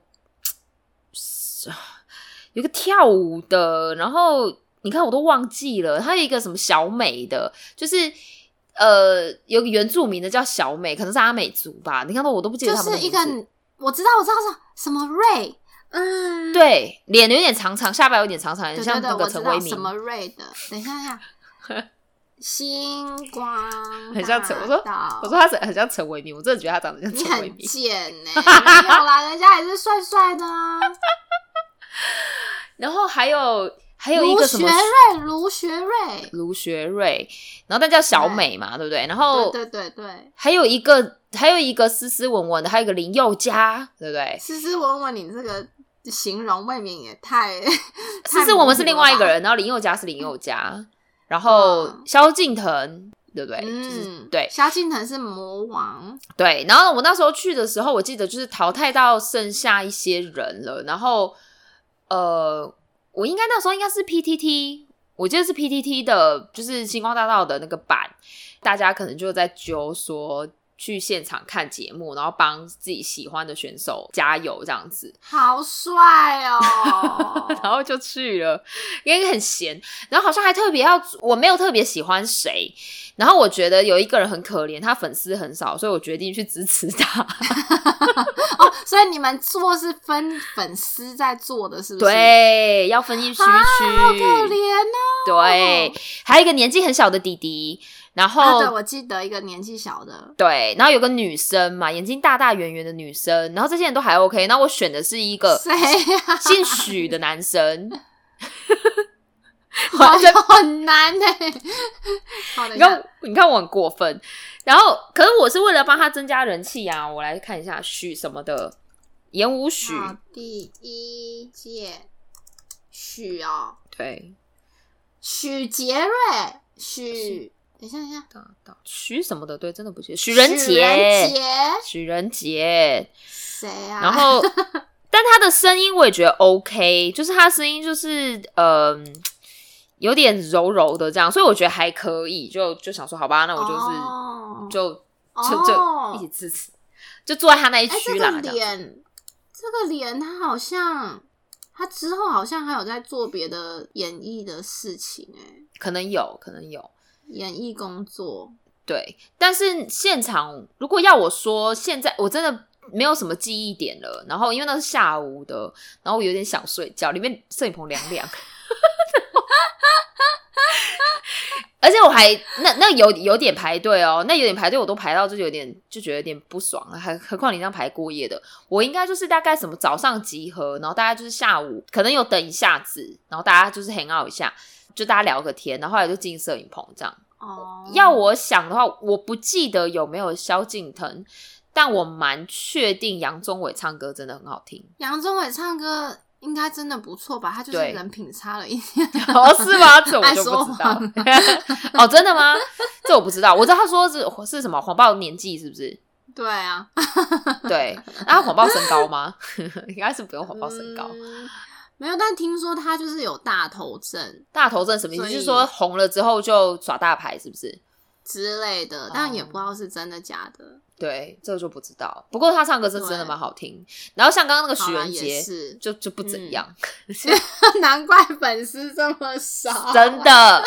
有个跳舞的，然后你看我都忘记了，还有一个什么小美的，就是。呃，有个原住民的叫小美，可能是阿美族吧。你看到我都不记得就是一他们的名字。个，我知道，我知道是什么瑞，嗯，对，脸有点长长，下巴有点长长，很像那个陈为民道什。么瑞的。等一下，下，<laughs> 星光很像陈我说我说他很像陈伟民，我真的觉得他长得像陈为民。贱呢、没有啦，人家也是帅帅的啊。<laughs> 然后还有还有一卢个什么学瑞，卢学瑞，卢学瑞，然后但叫小美嘛，对不对？然后对对对对，还有一个还有一个斯斯文文的，还有一个林宥嘉，对不对？斯斯文文，你这个形容未免也太…… <laughs> 斯斯文文是另外一个人。人，然后林宥嘉是林宥嘉，然后嗯萧敬腾。对不对？就是嗯，对萧敬腾是魔王，对，然后我那时候去的时候，我记得就是淘汰到剩下一些人了，然后呃，我应该那时候应该是 PTT，我记得是 PTT 的，就是星光大道的那个版，大家可能就在揪说去现场看节目，然后帮自己喜欢的选手加油这样子，好帅哦！<laughs> 然后就去了，因为很闲，然后好像还特别要，我没有特别喜欢谁，然后我觉得有一个人很可怜，他粉丝很少，所以我决定去支持他。<laughs> 哦，所以你们做是分粉丝在做的，是不是？，对，要分一区啊，好可区。怜哦。对，还有一个年纪很小的弟弟，然啊，后、对，我记得一个年纪小的，对，然后有个女生嘛，眼睛大大圆圆的女生，然后这些人都还 OK。那我选的是一个谁呀？姓许的男生，<laughs> 好很难呢。<laughs> 好的，你看，你看我很过分。然后，可是我是为了帮他增加人气啊，我来看一下许什么的，演武许，第一届许哦，对，许杰瑞，许，等一下，等一下，大道许什么的，对，真的不记得，许仁杰，杰，许仁杰，谁啊？然后，<laughs> 但他的声音我也觉得 OK，就是他的声音就是嗯、呃有点柔柔的这样，所以我觉得还可以，就就想说好吧，那我就是、哦就哦就就一起支持，就坐在他那一区啦。个这个脸，这个脸，他好像，他之后好像还有在做别的演艺的事情、哎，可能有可能有。演艺工作。对，但是现场如果要我说，现在我真的没有什么记忆点了。然后因为那是下午的，然后我有点想睡觉，里面摄影棚凉凉，而且我还那那有有点排队哦，那有点排队，我都排到就有点就觉得有点不爽了，还何况你这样排过夜的，我应该就是大概什么早上集合，然后大家就是下午可能有等一下子，然后大家就是 hang out 一下，就大家聊个天，然后后来就进摄影棚这样。哦，要我想的话，我不记得有没有萧敬腾，但我蛮确定杨宗纬唱歌真的很好听。杨宗纬唱歌应该真的不错吧？他就是对人品差了一点。<laughs> 哦，是吗？这我 <laughs> 就不知道。<laughs> 哦，真的吗？这我不知道。我知道他说是是什么谎报年纪，是不是？对啊，对，那他谎报身高吗？应该是不用谎报身高。嗯没有，但听说他就是有大头症大头症什么意思？所以就是说红了之后就耍大牌，是不是？之类的，但也不知道是真的假的。对，这个就不知道。不过他唱歌是真的对蛮好听。然后像刚刚那个许好啦也元杰，是，就就不怎样。<laughs> <laughs> 难怪粉丝这么少，真的，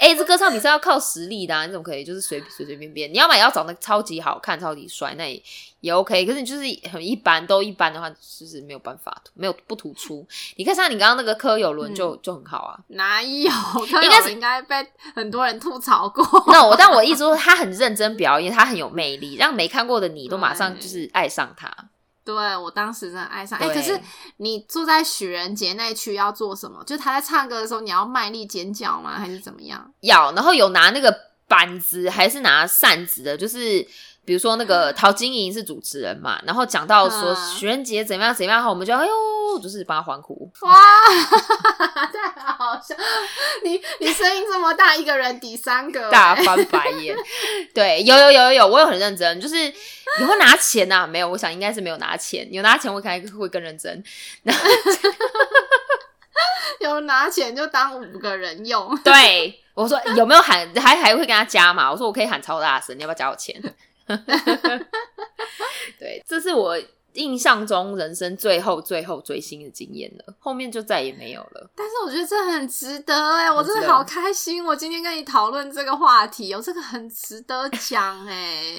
哎、这歌唱比赛要靠实力的、啊，你怎么可以就是随随随便便？你要么也要长得超级好看、超级帅，那也也 OK。可是你就是很一般，都一般的话，就是没有办法，没有不突出。你看像你刚刚那个柯有伦就、就很好啊。哪有？<laughs> 应应该是应该被很多人吐槽过。那我 <laughs> 但我一直说他很认真表演，他很有魅力，让没看过的你都马上就是爱上他。对我当时真的爱上，哎、对可是你坐在许仁杰那区要做什么？就他在唱歌的时候，你要卖力尖叫吗？还是怎么样？要，然后有拿那个板子还是拿扇子的，就是。比如说那个陶晶莹是主持人嘛，然后讲到说许愿节怎么样怎么样后，我们就哎呦，就是帮他欢呼。哇，太好笑！你你声音这么大，一个人抵三个，大翻白眼。<laughs> 对，有有有有有，我有很认真，就是你会拿钱呐？没有，我想应该是没有拿钱。有拿钱，我可能会更认真。<laughs> 有拿钱就当五个人用。对，我说有没有喊？还还会跟他加嘛？我说我可以喊超大声，你要不要加我钱？<laughs> 对，这是我印象中人生最后最后追星的经验了，后面就再也没有了。但是我觉得这很值得哎，我真的好开心！我今天跟你讨论这个话题，哦这个很值得讲哎，<laughs>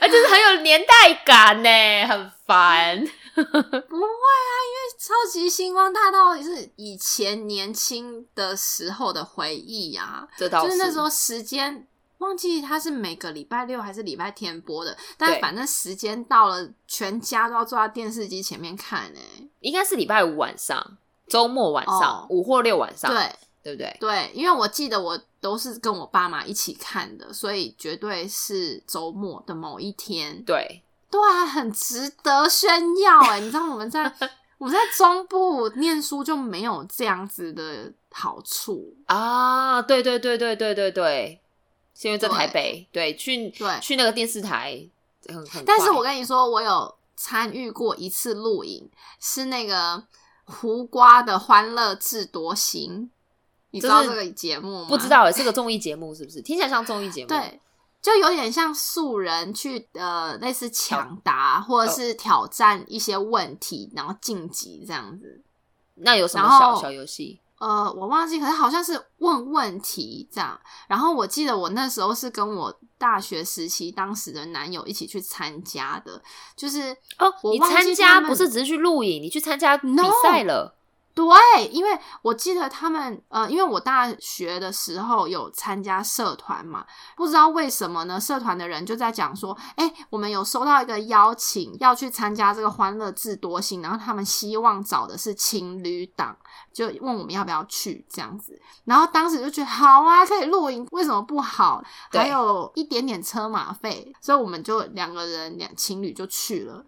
而且是很有年代感呢，很烦。<laughs> 不会啊，因为超级星光大道也是以前年轻的时候的回忆呀，这倒是那时候时间。忘记他是每个礼拜六还是礼拜天播的，但反正时间到了，全家都要坐在电视机前面看呢。应该是礼拜五晚上，周末晚上，五或六晚上，对对不对？对，因为我记得我都是跟我爸妈一起看的，所以绝对是周末的某一天。对，对啊，很值得炫耀哎！你知道我们在 <laughs> 我们在中部念书就没有这样子的好处啊！对对对对对对对。是因为在台北，对，去对去那个电视台很很。但是我跟你说，我有参与过一次录影，是那个胡瓜的《欢乐智多星》，你知道这个节目吗？不知道，是个综艺节目，是不是？听起来像综艺节目，对，就有点像素人去呃，类似抢答或者是挑战一些问题，然后晋级这样子。那有什么小小游戏？呃，我忘记，可是好像是问问题这样。然后我记得我那时候是跟我大学时期当时的男友一起去参加的，就是哦，你参加不是只是去录影，你去参加比赛了。对，因为我记得他们，呃，因为我大学的时候有参加社团嘛，不知道为什么呢？社团的人就在讲说，哎，我们有收到一个邀请，要去参加这个欢乐智多星，然后他们希望找的是情侣档，就问我们要不要去这样子。然后当时就觉得好啊，可以露营，为什么不好？还有一点点车马费，所以我们就两个人两情侣就去了。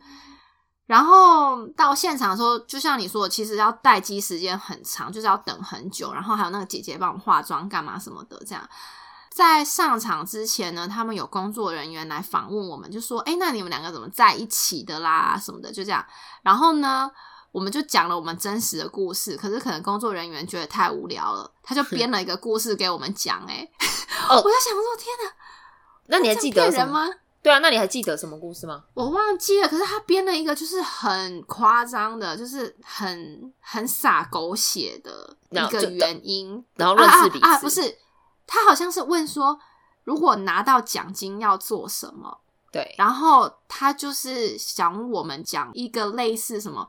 然后到现场的时候，就像你说，其实要待机时间很长，就是要等很久。然后还有那个姐姐帮我化妆、干嘛什么的。这样在上场之前呢，他们有工作人员来访问我们，就说：“哎，那你们两个怎么在一起的啦？什么的，就这样。”然后呢，我们就讲了我们真实的故事。可是可能工作人员觉得太无聊了，他就编了一个故事给我们讲。哎，<laughs> 我在想说，天哪，那你还记得人吗？对啊，那你还记得什么故事吗？我忘记了。可是他编了一个，就是很夸张的，就是很很洒狗血的一个原因，然后认识彼此。啊，不是，他好像是问说，如果拿到奖金要做什么？对，然后他就是想我们讲一个类似什么。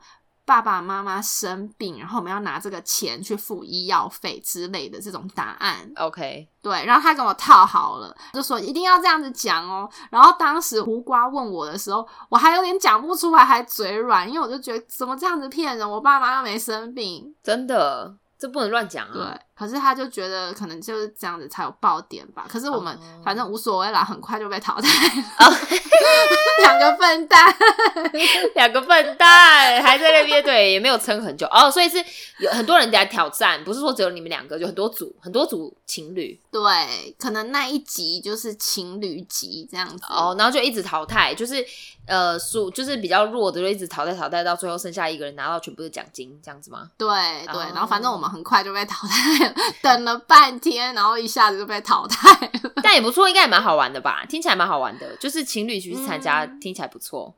爸爸妈妈生病，然后我们要拿这个钱去付医药费之类的这种答案。OK，对，然后他跟我套好了，就说一定要这样子讲哦。然后当时胡瓜问我的时候，我还有点讲不出来，还嘴软，因为我就觉得怎么这样子骗人？我爸妈又没生病，真的。这不能乱讲啊！对，可是他就觉得可能就是这样子才有爆点吧。可是我们反正无所谓啦，很快就被淘汰了。<laughs> <laughs> 两个笨蛋，两个笨蛋还在那边，对，也没有撑很久哦。所以是有很多人在挑战，不是说只有你们两个，就很多组，很多组情侣。对，可能那一集就是情侣集这样子哦，然后就一直淘汰，就是呃，输就是比较弱的就一直淘汰淘汰，到最后剩下一个人拿到全部的奖金，这样子吗？对对，然后反正我们。很快就被淘汰了，<laughs> 等了半天，然后一下子就被淘汰了。<laughs> 但也不错，应该也蛮好玩的吧？听起来蛮好玩的，就是情侣去参加，听起来不错。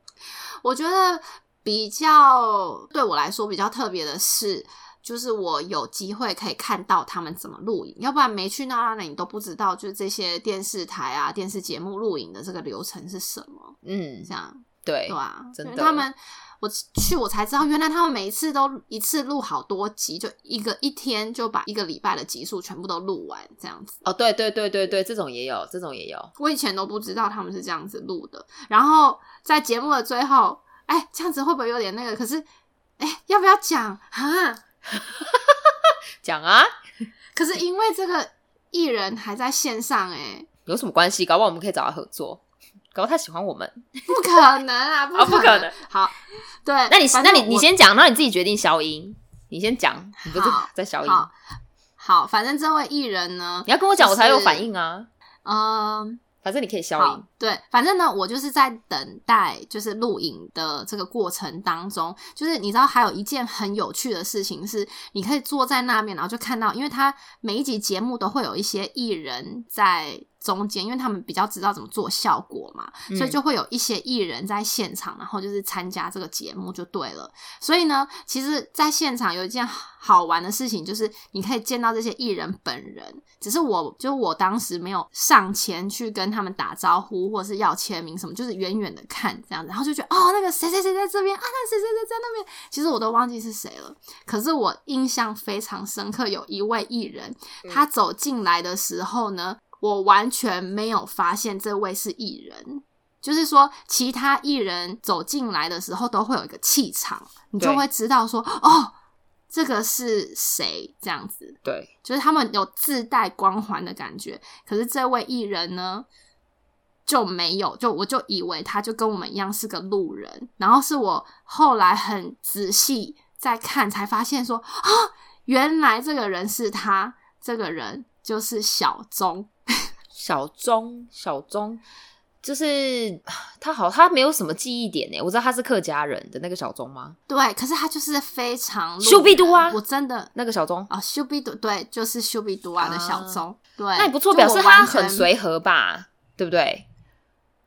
我觉得比较对我来说比较特别的是，就是我有机会可以看到他们怎么录影，要不然没去那那里，你都不知道，就是这些电视台啊、电视节目录影的这个流程是什么。嗯，这样对对啊，真的他们。我去，我才知道，原来他们每一次都一次录好多集，就一个一天就把一个礼拜的集数全部都录完，这样子。哦，对对对对对，这种也有，这种也有。我以前都不知道他们是这样子录的。然后在节目的最后，哎，这样子会不会有点那个？可是，哎，要不要讲啊？<laughs> 讲啊！可是因为这个。艺人还在线上哎，有什么关系？搞不好我们可以找他合作，搞他喜欢我们，不可能啊，<laughs> 不可能。好，对，那你那你你先讲，然后你自己决定消音，你先讲，你不是在消音。好，反正这位艺人呢，你要跟我讲，我才有反应啊。嗯。反正你可以消音，对，反正呢，我就是在等待，就是录影的这个过程当中，就是你知道，还有一件很有趣的事情是，你可以坐在那边，然后就看到，因为他每一集节目都会有一些艺人在。中间，因为他们比较知道怎么做效果嘛，所以就会有一些艺人在现场，然后就是参加这个节目就对了。所以呢，其实，在现场有一件好玩的事情，就是你可以见到这些艺人本人。只是我，就我当时没有上前去跟他们打招呼，或者是要签名什么，就是远远的看这样子，然后就觉得哦，那个谁谁谁在这边啊，那谁谁谁在那边，其实我都忘记是谁了。可是我印象非常深刻，有一位艺人，他走进来的时候呢。我完全没有发现这位是艺人，就是说其他艺人走进来的时候都会有一个气场，你就会知道说哦，这个是谁这样子。对，就是他们有自带光环的感觉。可是这位艺人呢就没有，就我就以为他就跟我们一样是个路人，然后是我后来很仔细在看才发现说啊，原来这个人是他，这个人就是小钟。小钟，小钟，就是他好，他没有什么记忆点呢。我知道他是客家人的那个小钟吗？对，可是他就是非常修比都啊，我真的那个小钟啊，修比都对，就是修比都啊的小钟，对，那也不错，表示他很随和吧，对不对？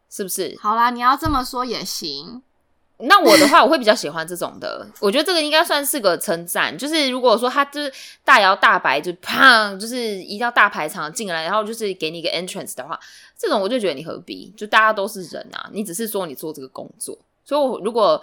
是不是？好啦，你要这么说也行。那我的话，我会比较喜欢这种的。<laughs> 我觉得这个应该算是个称赞。就是如果说他就是大摇大摆就砰，就是一到大排场进来，然后就是给你一个 entrance 的话，这种我就觉得你何必？就大家都是人啊，你只是说你做这个工作。所以，我如果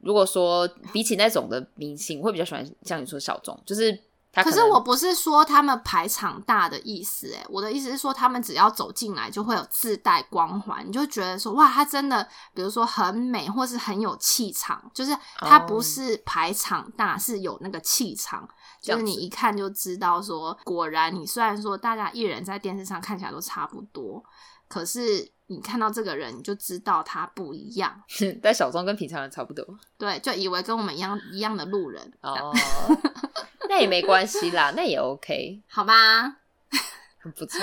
如果说比起那种的明星，我会比较喜欢像你说小众，就是。可是我不是说他们排场大的意思，诶我的意思是说他们只要走进来就会有自带光环，你就觉得说哇，他真的，比如说很美，或是很有气场，就是他不是排场大，是有那个气场，就是你一看就知道说，果然你虽然说大家艺人在电视上看起来都差不多，可是你看到这个人，你就知道他不一样。<laughs> 但小庄跟平常人差不多，对，就以为跟我们一样一样的路人哦。那也没关系啦，那也 OK，<laughs> 好吧，很不错。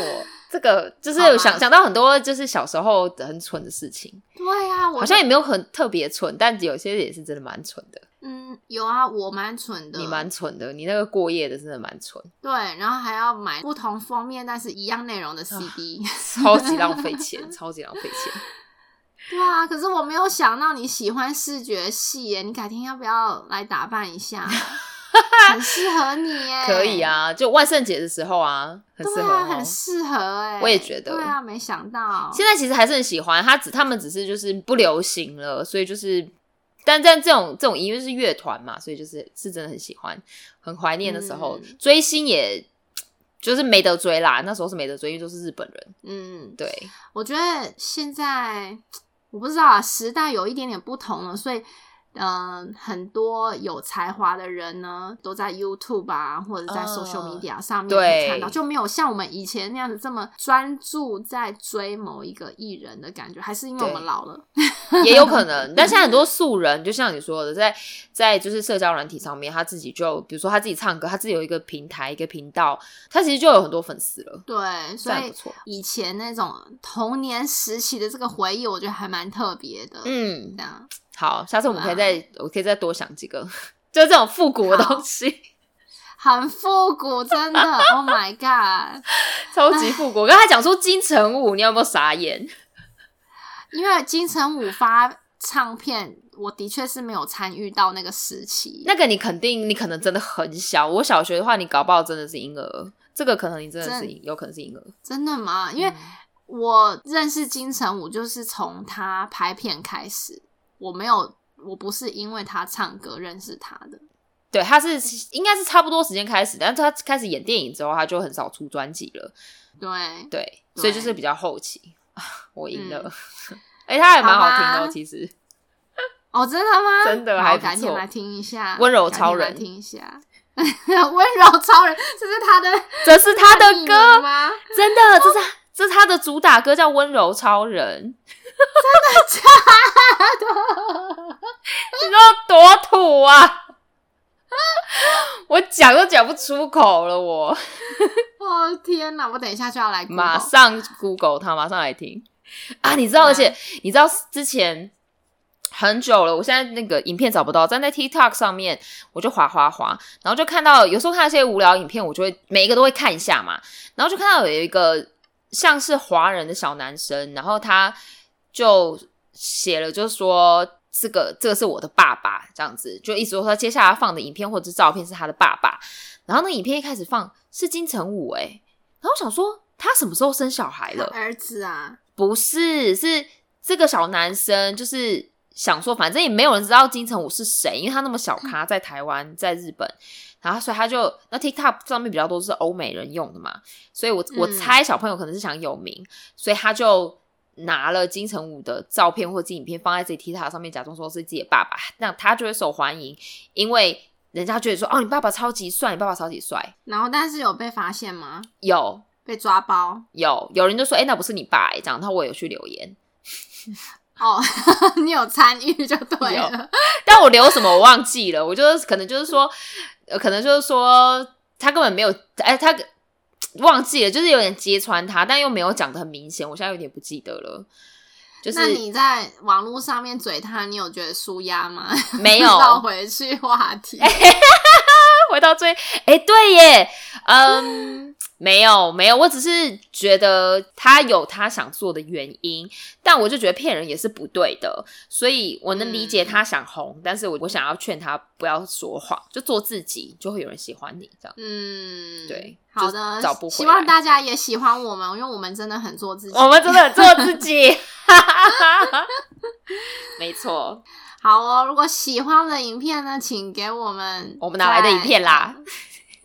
这个就是有想想到很多，就是小时候很蠢的事情。对啊，好像也没有很特别蠢，但有些也是真的蛮蠢的。嗯，有啊，我蛮蠢的，你蛮蠢的，你那个过夜的真的蛮蠢。对，然后还要买不同封面但是一样内容的 CD，<laughs> 超级浪费钱，超级浪费钱。<laughs> 对啊，可是我没有想到你喜欢视觉系耶，你改天要不要来打扮一下？<laughs> 很适合你耶！可以啊，就万圣节的时候啊，很适合，很适合哎！我也觉得，对啊，没想到现在其实还是很喜欢他，只他们只是就是不流行了，所以就是，但但这种这种音乐是乐团嘛，所以就是是真的很喜欢，很怀念的时候追星，也就是没得追啦。那时候是没得追，因为都是日本人。嗯，对，我觉得现在我不知道啊，时代有一点点不同了，所以。嗯，很多有才华的人呢，都在 YouTube 啊，或者在 Social Media 上面可以看到，就没有像我们以前那样子这么专注在追某一个艺人的感觉。还是因为我们老了，<laughs> 也有可能。<laughs> 但现在很多素人，就像你说的，在在就是社交软体上面，他自己就比如说他自己唱歌，他自己有一个平台、一个频道，他其实就有很多粉丝了。对，所以以前那种童年时期的这个回忆，我觉得还蛮特别的。嗯，这样。好，下次我们可以再，我可以再多想几个，就是这种复古的东西，<laughs> 很复古，真的，<laughs> Oh my god，<laughs> 超级复古。我刚才讲出金城武，你有没有傻眼？因为金城武发唱片，我的确是没有参与到那个时期。那个你肯定，你可能真的很小。我小学的话，你搞不好真的是婴儿。这个可能你真的是有可能是婴儿。真的吗？因为我认识金城武，就是从他拍片开始。我没有，我不是因为他唱歌认识他的。对，他是应该是差不多时间开始，但是他开始演电影之后，他就很少出专辑了。对对，所以就是比较后期。<laughs> 我赢了，哎，他还蛮好听的，其实。哦，真的吗？真的，还改天来听一下。温柔超人，听一下。<laughs> 温柔超人，这是他的，<laughs> 这是他的歌吗？真的，这是这是他的主打歌，叫《温柔超人》。真的假的？你知道多土啊！<laughs> 我讲都讲不出口了，我。哦天哪！我等一下就要来，马上 Google 他，马上来听啊！你知道，而且你知道之前。很久了，我现在那个影片找不到，站在 TikTok 上面，我就滑滑滑，然后就看到有时候看一些无聊影片，我就会每一个都会看一下嘛，然后就看到有一个像是华人的小男生，然后他就写了，就是说这个这个是我的爸爸，这样子，就意思说他接下来放的影片或者是照片是他的爸爸，然后那影片一开始放是金城武，哎，然后想说他什么时候生小孩了？儿子啊？不是，是这个小男生，就是。想说，反正也没有人知道金城武是谁，因为他那么小咖，在台湾，在日本，然后所以他就那 TikTok 上面比较多是欧美人用的嘛，所以我我猜小朋友可能是想有名，所以他就拿了金城武的照片或者影片放在自己 TikTok 上面，假装说是自己的爸爸，那他就会受欢迎，因为人家觉得说哦，你爸爸超级帅，你爸爸超级帅。然后，但是有被发现吗？有被抓包，有有人就说，哎，那不是你爸，这样，然后我有去留言。<laughs> 哦，<laughs> 你有参与就对了，但我留什么我忘记了。我就是可能就是说，可能就是说他根本没有，哎，他忘记了，就是有点揭穿他，但又没有讲的很明显。我现在有点不记得了。就是那你在网络上面嘴他，你有觉得舒压吗？没有，<laughs> 绕回去话题，<laughs> 回到最，哎，对耶，嗯。没有没有，我只是觉得他有他想做的原因，但我就觉得骗人也是不对的，所以我能理解他想红，但是我我想要劝他不要说谎，就做自己，就会有人喜欢你这样。嗯，对，好的，找不回希望大家也喜欢我们，因为我们真的很做自己，我们真的很做自己，<laughs> 没错。好哦，如果喜欢我的影片呢，请给我们我们哪来的影片啦？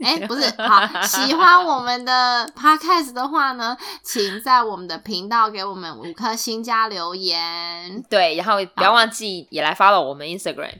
哎，不是，好，<laughs> 喜欢我们的 podcast 的话呢，请在我们的频道给我们五颗星加留言。对，然后不要忘记也来 follow 我们 Instagram。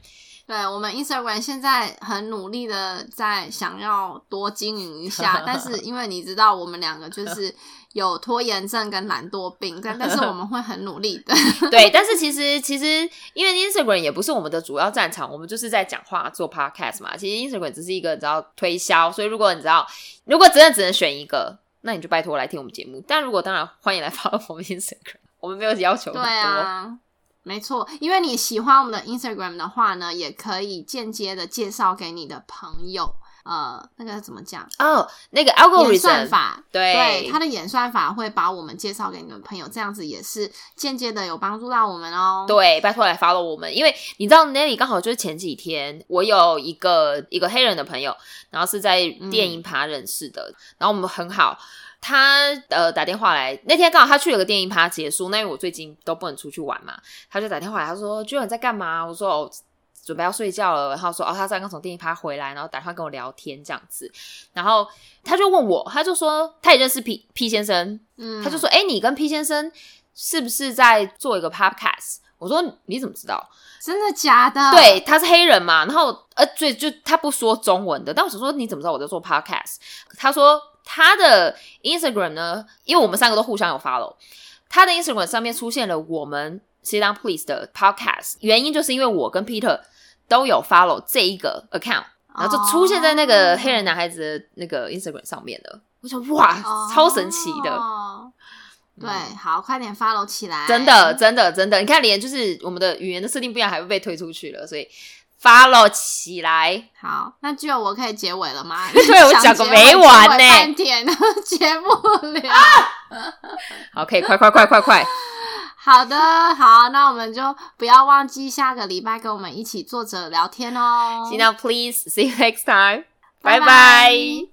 对我们 Instagram 现在很努力的在想要多经营一下，<laughs> 但是因为你知道我们两个就是有拖延症跟懒惰病，但但是我们会很努力的。<laughs> 对，但是其实其实因为 Instagram 也不是我们的主要战场，我们就是在讲话做 podcast 嘛。其实 Instagram 只是一个你知道推销，所以如果你知道如果真的只能选一个，那你就拜托来听我们节目。但如果当然欢迎来 follow 我们 <laughs> Instagram，我们没有要求对啊。没错，因为你喜欢我们的 Instagram 的话呢，也可以间接的介绍给你的朋友。呃，那个怎么讲？哦，那个 algorithm 演算法，对对，它的演算法会把我们介绍给你的朋友，这样子也是间接的有帮助到我们哦。对，拜托来 follow 我们，因为你知道 Nelly 刚好就是前几天，我有一个一个黑人的朋友，然后是在电影趴认识的，然后我们很好。他呃打电话来，那天刚好他去了个电影趴结束，那因为我最近都不能出去玩嘛，他就打电话来，他说：“居然在干嘛？”我说：“哦，准备要睡觉了。”然后说：“哦，他刚刚从电影趴回来，然后打电话跟我聊天这样子。”然后他就问我，他就说他也认识 P P 先生，嗯，他就说：“哎，你跟 P 先生是不是在做一个 Podcast？” 我说：“你怎么知道？真的假的？”对，他是黑人嘛，然后呃，最就他不说中文的，但我想说你怎么知道我在做 Podcast？他说。他的 Instagram 呢？因为我们三个都互相有 follow，他的 Instagram 上面出现了我们 Sit Down Please 的 podcast，原因就是因为我跟 Peter 都有 follow 这一个 account，然后就出现在那个黑人男孩子的那个 Instagram 上面了。我想哇，超神奇的！对，好，快点 follow 起来！真的，真的，真的，你看，连就是我们的语言的设定不一样，还会被推出去了，所以。follow 起来，好，那就我可以结尾了吗？<laughs> 对我讲个没完呢，半天都 <laughs> 结不了。好，可以快快快快快。好的好那我们就不要忘记下个礼拜跟我们一起坐着聊天哦 now please see you next time bye bye